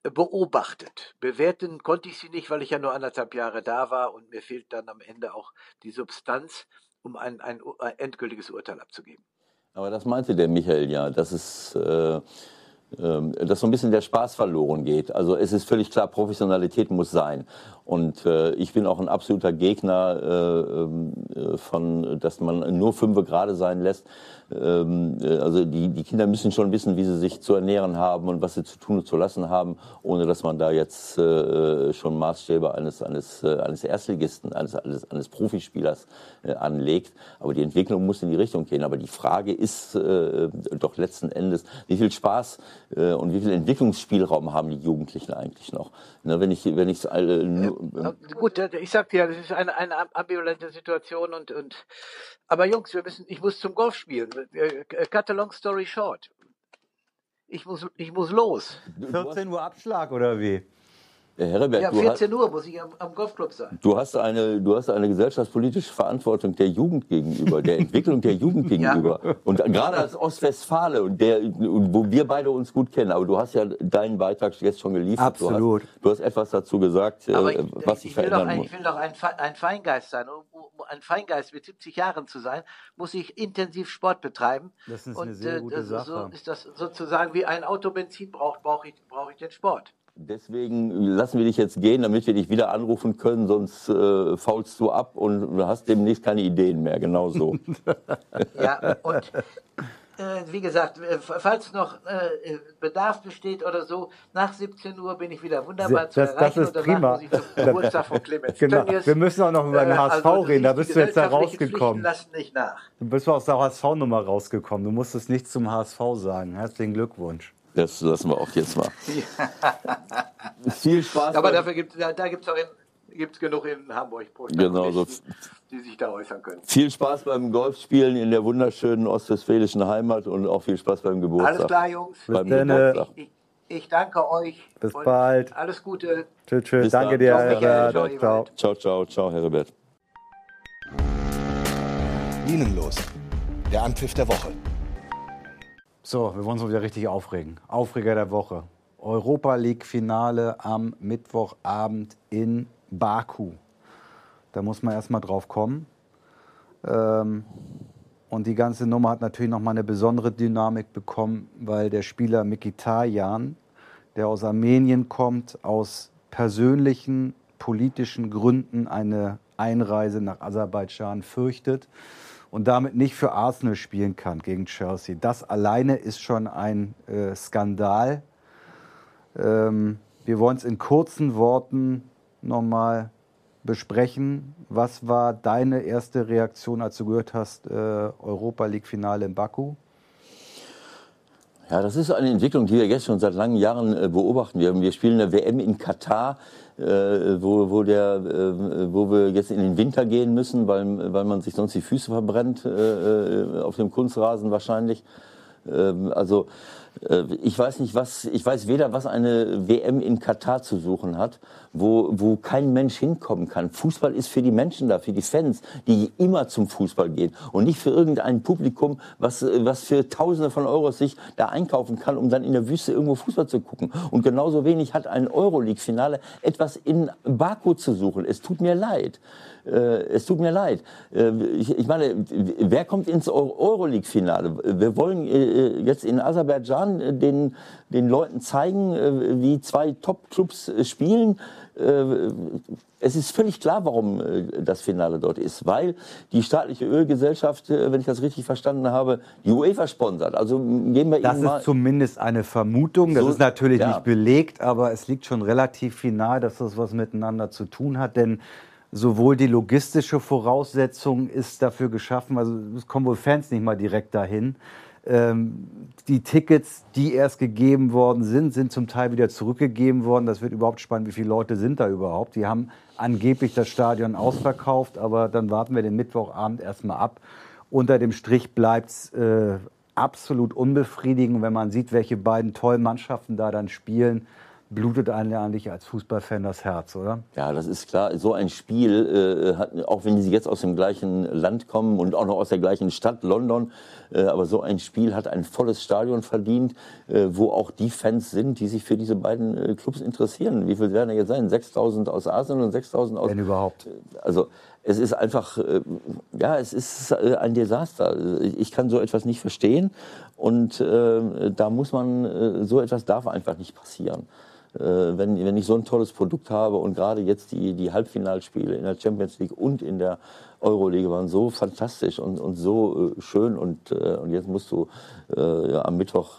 [SPEAKER 4] beobachtet. Bewerten konnte ich sie nicht, weil ich ja nur anderthalb Jahre da war und mir fehlt dann am Ende auch die Substanz, um ein, ein endgültiges Urteil abzugeben.
[SPEAKER 3] Aber das meinte der Michael ja, dass es äh, ähm, dass so ein bisschen der Spaß verloren geht. Also es ist völlig klar, Professionalität muss sein. Und äh, ich bin auch ein absoluter Gegner äh, ähm, äh, von, dass man nur fünfe gerade sein lässt. Ähm, äh, also die, die Kinder müssen schon wissen, wie sie sich zu ernähren haben und was sie zu tun und zu lassen haben, ohne dass man da jetzt äh, schon Maßstäbe eines, eines, äh, eines Erstligisten, eines, eines, eines Profispielers äh, anlegt. Aber die Entwicklung muss in die Richtung gehen. Aber die Frage ist äh, doch letzten Endes, wie viel Spaß äh, und wie viel Entwicklungsspielraum haben die Jugendlichen eigentlich noch? Ne, wenn ich, wenn ich äh, nur,
[SPEAKER 4] Gut, ich sagte ja, das ist eine, eine ambivalente Situation und, und aber Jungs, wir müssen, ich muss zum Golf spielen. Äh, cut a long story short. Ich muss, ich muss los.
[SPEAKER 2] 14 Uhr Abschlag oder wie?
[SPEAKER 3] Herr Herbert,
[SPEAKER 4] ja, 14 Uhr muss ich am, am, Golfclub sein.
[SPEAKER 3] Du hast, eine, du hast eine gesellschaftspolitische Verantwortung der Jugend gegenüber, der Entwicklung der Jugend gegenüber. Ja. Und gerade als Ostwestfale, und der, wo wir beide uns gut kennen, aber du hast ja deinen Beitrag jetzt schon geliefert.
[SPEAKER 2] Absolut.
[SPEAKER 3] Du hast, du hast etwas dazu gesagt, äh,
[SPEAKER 4] aber ich,
[SPEAKER 3] was
[SPEAKER 4] ich,
[SPEAKER 3] sich verändern
[SPEAKER 4] ein,
[SPEAKER 3] muss.
[SPEAKER 4] Ich will doch ein, ein Feingeist sein. Um ein Feingeist mit 70 Jahren zu sein, muss ich intensiv Sport betreiben.
[SPEAKER 2] Das ist
[SPEAKER 4] und,
[SPEAKER 2] eine sehr gute
[SPEAKER 4] äh,
[SPEAKER 2] Sache.
[SPEAKER 4] So ist das sozusagen wie ein Auto Benzin braucht, brauche ich, brauche ich den Sport.
[SPEAKER 3] Deswegen lassen wir dich jetzt gehen, damit wir dich wieder anrufen können, sonst äh, faulst du ab und du hast demnächst keine Ideen mehr, genau so.
[SPEAKER 4] ja, und äh, wie gesagt, äh, falls noch äh, Bedarf besteht oder so, nach 17 Uhr bin ich wieder wunderbar
[SPEAKER 2] das, zu erreichen. Das ist prima.
[SPEAKER 4] Muss ich zum Geburtstag von Clemens
[SPEAKER 2] genau. Wir müssen auch noch über den HSV also reden, da bist du jetzt da rausgekommen.
[SPEAKER 4] Lassen nicht nach.
[SPEAKER 2] Du bist aus der HSV-Nummer rausgekommen. Du musstest nichts zum HSV sagen. Herzlichen Glückwunsch.
[SPEAKER 3] Das lassen wir auch jetzt mal. Viel Spaß.
[SPEAKER 4] Aber dafür gibt da, da gibt es auch in, gibt's genug in Hamburg,
[SPEAKER 3] genau, so.
[SPEAKER 4] die sich da äußern können.
[SPEAKER 3] Viel Spaß beim Golfspielen in der wunderschönen ostwestfälischen Heimat und auch viel Spaß beim Geburtstag.
[SPEAKER 4] Alles klar, Jungs.
[SPEAKER 3] Beim
[SPEAKER 2] Bis
[SPEAKER 3] Geburtstag.
[SPEAKER 4] Ich, ich, ich, danke euch.
[SPEAKER 2] Bis bald.
[SPEAKER 4] Alles Gute.
[SPEAKER 2] Tschüss, tschüss. Danke
[SPEAKER 3] dann.
[SPEAKER 2] dir,
[SPEAKER 3] Ciao,
[SPEAKER 2] Herbert.
[SPEAKER 4] Michael.
[SPEAKER 2] Ciao.
[SPEAKER 3] Ciao, ciao, ciao, Herbert.
[SPEAKER 1] Linenlos. Der Anpfiff der Woche.
[SPEAKER 2] So, wir wollen uns mal wieder richtig aufregen. Aufreger der Woche. Europa League Finale am Mittwochabend in Baku. Da muss man erstmal drauf kommen. Ähm, und die ganze Nummer hat natürlich nochmal eine besondere Dynamik bekommen, weil der Spieler Mikitarian, der aus Armenien kommt, aus persönlichen politischen Gründen eine Einreise nach Aserbaidschan fürchtet und damit nicht für Arsenal spielen kann gegen Chelsea. Das alleine ist schon ein äh, Skandal. Ähm, wir wollen es in kurzen Worten nochmal besprechen. Was war deine erste Reaktion, als du gehört hast, äh, Europa League-Finale in Baku?
[SPEAKER 3] Ja, das ist eine Entwicklung, die wir jetzt schon seit langen Jahren äh, beobachten. Wir, wir spielen eine WM in Katar, äh, wo, wo, der, äh, wo wir jetzt in den Winter gehen müssen, weil, weil man sich sonst die Füße verbrennt, äh, äh, auf dem Kunstrasen wahrscheinlich. Ähm, also ich weiß nicht, was, ich weiß weder, was eine WM in Katar zu suchen hat, wo, wo kein Mensch hinkommen kann. Fußball ist für die Menschen da, für die Fans, die immer zum Fußball gehen und nicht für irgendein Publikum, was, was für Tausende von Euros sich da einkaufen kann, um dann in der Wüste irgendwo Fußball zu gucken. Und genauso wenig hat ein Euroleague-Finale etwas in Baku zu suchen. Es tut mir leid. Äh, es tut mir leid. Äh, ich, meine, wer kommt ins Euroleague-Finale? Wir wollen äh, jetzt in Aserbaidschan den, den Leuten zeigen, wie zwei Top-Clubs spielen. Es ist völlig klar, warum das Finale dort ist, weil die staatliche Ölgesellschaft, wenn ich das richtig verstanden habe, die UEFA sponsert. Also geben wir
[SPEAKER 2] Das
[SPEAKER 3] Ihnen mal
[SPEAKER 2] ist zumindest eine Vermutung. Das
[SPEAKER 3] So,
[SPEAKER 2] ist natürlich
[SPEAKER 3] ja.
[SPEAKER 2] nicht belegt, aber es liegt schon relativ final, dass das was miteinander zu tun hat. Denn sowohl die logistische Voraussetzung ist dafür geschaffen, also es kommen wohl Fans nicht mal direkt dahin. Ähm, die Tickets, die erst gegeben worden sind, sind zum Teil wieder zurückgegeben worden. Das wird überhaupt spannend, wie viele Leute sind da überhaupt. Die haben angeblich das Stadion ausverkauft, aber dann warten wir den Mittwochabend erstmal ab. Unter dem Strich bleibt es äh, absolut unbefriedigend. Wenn man sieht, welche beiden tollen Mannschaften da dann spielen, blutet eigentlich als Fußballfan das Herz, oder?
[SPEAKER 3] Ja, das ist klar. So ein Spiel, äh, hat, auch wenn sie jetzt aus dem gleichen Land kommen und auch noch aus der gleichen Stadt, London, äh, aber so ein Spiel hat ein volles Stadion verdient, äh, wo auch die Fans sind, die sich für diese beiden äh, Clubs interessieren. Wie viel werden da jetzt sein? 6.000 aus Asien und 6.000 aus...
[SPEAKER 2] Wenn überhaupt.
[SPEAKER 3] Also es ist einfach, äh, ja, es ist äh, ein Desaster. Ich kann so etwas nicht verstehen und äh, da muss man, so etwas darf einfach nicht passieren. Wenn, wenn ich so ein tolles Produkt habe und gerade jetzt die, die Halbfinalspiele in der Champions League und in der Euroleague waren so fantastisch und, und so schön und, und jetzt musst du äh, ja, am Mittwoch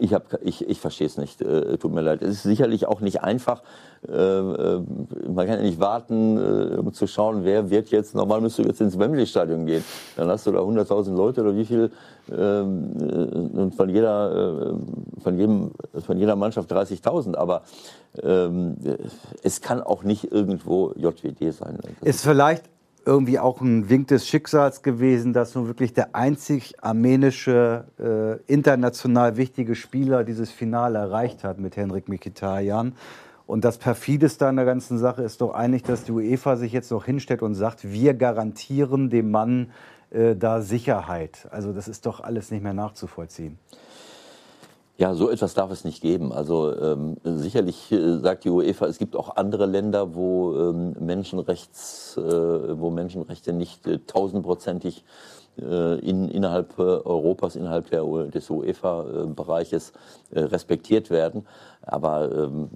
[SPEAKER 3] ich, hab, ich, ich verstehe es nicht. Äh, tut mir leid. Es ist sicherlich auch nicht einfach. Äh, äh, man kann ja nicht warten, äh, um zu schauen, wer wird jetzt. Normal müsst du jetzt ins Wembley-Stadion gehen. Dann hast du da 100.000 Leute oder wie viel. Und von jeder, von, jedem, von jeder Mannschaft 30.000. Aber ähm, es kann auch nicht irgendwo JWD sein.
[SPEAKER 2] Das ist vielleicht irgendwie auch ein Wink des Schicksals gewesen, dass nun wirklich der einzig armenische, äh, international wichtige Spieler dieses Finale erreicht hat mit Henrik Mikitarian. Und das Perfideste an der ganzen Sache ist doch eigentlich, dass die UEFA sich jetzt noch hinstellt und sagt, wir garantieren dem Mann äh, da Sicherheit. Also das ist doch alles nicht mehr nachzuvollziehen.
[SPEAKER 3] Ja, so etwas darf es nicht geben. Also ähm, sicherlich äh, sagt die UEFA, es gibt auch andere Länder, wo ähm, Menschenrechts, äh, wo Menschenrechte nicht äh, tausendprozentig äh, in, innerhalb äh, Europas, innerhalb der, des UEFA-Bereiches äh, respektiert werden. Aber ähm,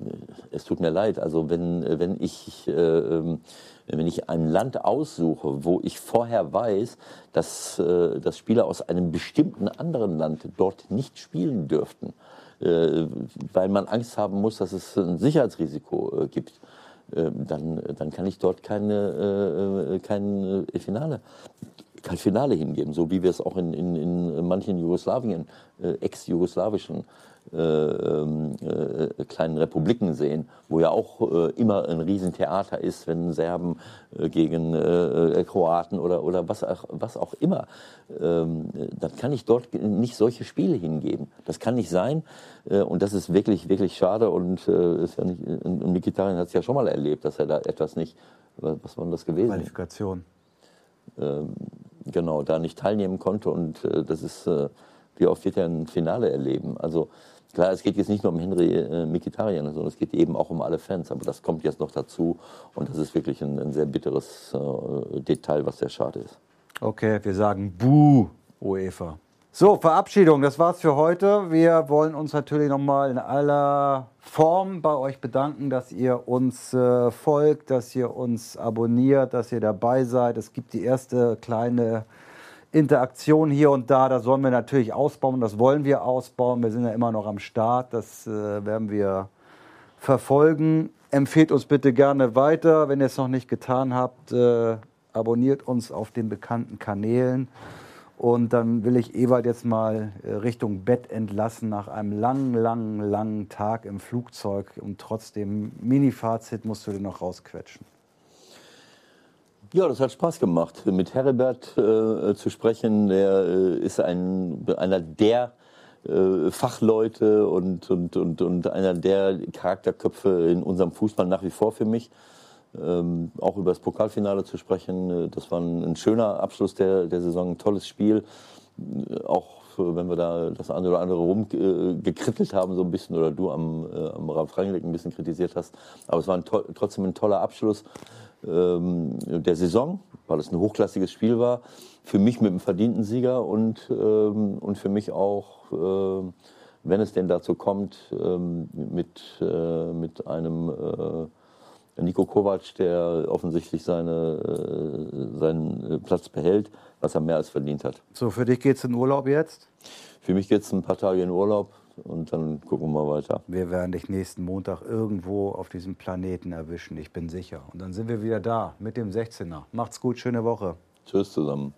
[SPEAKER 3] es tut mir leid. Also wenn, wenn ich ähm, wenn ich ein Land aussuche, wo ich vorher weiß, dass, äh, dass Spieler aus einem bestimmten anderen Land dort nicht spielen dürften, äh, weil man Angst haben muss, dass es ein Sicherheitsrisiko äh, gibt, dann, dann kann ich dort keine, kein Finale kein Finale hingeben, so wie wir es auch in, in, in manchen Jugoslawien, äh, ex-jugoslawischen äh, ähm, äh, kleinen Republiken sehen, wo ja auch äh, immer ein Riesentheater ist, wenn Serben äh, gegen äh, Kroaten oder, oder was, auch, was auch immer. Ähm, dann kann ich dort nicht solche Spiele hingeben. Das kann nicht sein und das ist wirklich, wirklich schade und, ist ja nicht, und Mikitarin hat es ja schon mal erlebt, dass er da etwas nicht, was war denn das gewesen?
[SPEAKER 2] Qualifikation.
[SPEAKER 3] Ähm, genau, da nicht teilnehmen konnte. Und äh, das ist, äh, wie oft wird er ein Finale erleben? Also klar, es geht jetzt nicht nur um Henry äh, Mikitarian, sondern es geht eben auch um alle Fans. Aber das kommt jetzt noch dazu. Und das ist wirklich ein, ein sehr bitteres äh, Detail, was sehr schade ist.
[SPEAKER 2] Okay, wir sagen Buh, UEFA. So, Verabschiedung, das war's für heute. Wir wollen uns natürlich nochmal in aller Form bei euch bedanken, dass ihr uns äh, folgt, dass ihr uns abonniert, dass ihr dabei seid. Es gibt die erste kleine Interaktion hier und da. Das sollen wir natürlich ausbauen. Das wollen wir ausbauen. Wir sind ja immer noch am Start. Das äh, werden wir verfolgen. Empfehlt uns bitte gerne weiter. Wenn ihr es noch nicht getan habt, äh, abonniert uns auf den bekannten Kanälen. Und dann will ich Ewald jetzt mal äh, Richtung Bett entlassen nach einem langen, langen, langen Tag im Flugzeug. Und trotzdem, Mini-Fazit musst du dir noch rausquetschen.
[SPEAKER 3] Ja, das hat Spaß gemacht, mit Herbert äh, zu sprechen. Der äh, ist ein, einer der äh, Fachleute und, und, und, und einer der Charakterköpfe in unserem Fußball nach wie vor für mich ähm, auch über das Pokalfinale zu sprechen. Äh, das war ein, ein schöner Abschluss der, der Saison, ein tolles Spiel. Äh, auch wenn wir da das eine oder andere rumgekrittelt äh, haben, so ein bisschen, oder du am, äh, am Ralf Rangnick ein bisschen kritisiert hast. Aber es war ein trotzdem ein toller Abschluss ähm, der Saison, weil es ein hochklassiges Spiel war. Für mich mit einem verdienten Sieger und, ähm, und für mich auch, äh, wenn es denn dazu kommt, ähm, mit, äh, mit einem Nico Kovac, der offensichtlich seine, äh, seinen äh, Platz behält, was er mehr als verdient hat.
[SPEAKER 2] So, für dich geht es in Urlaub jetzt?
[SPEAKER 3] Für mich geht es ein paar Tage in Urlaub und dann gucken wir mal weiter.
[SPEAKER 2] Wir werden dich nächsten Montag irgendwo auf diesem Planeten erwischen, ich bin sicher. Und dann sind wir wieder da mit dem 16er. Macht's gut, schöne Woche.
[SPEAKER 3] Tschüss zusammen.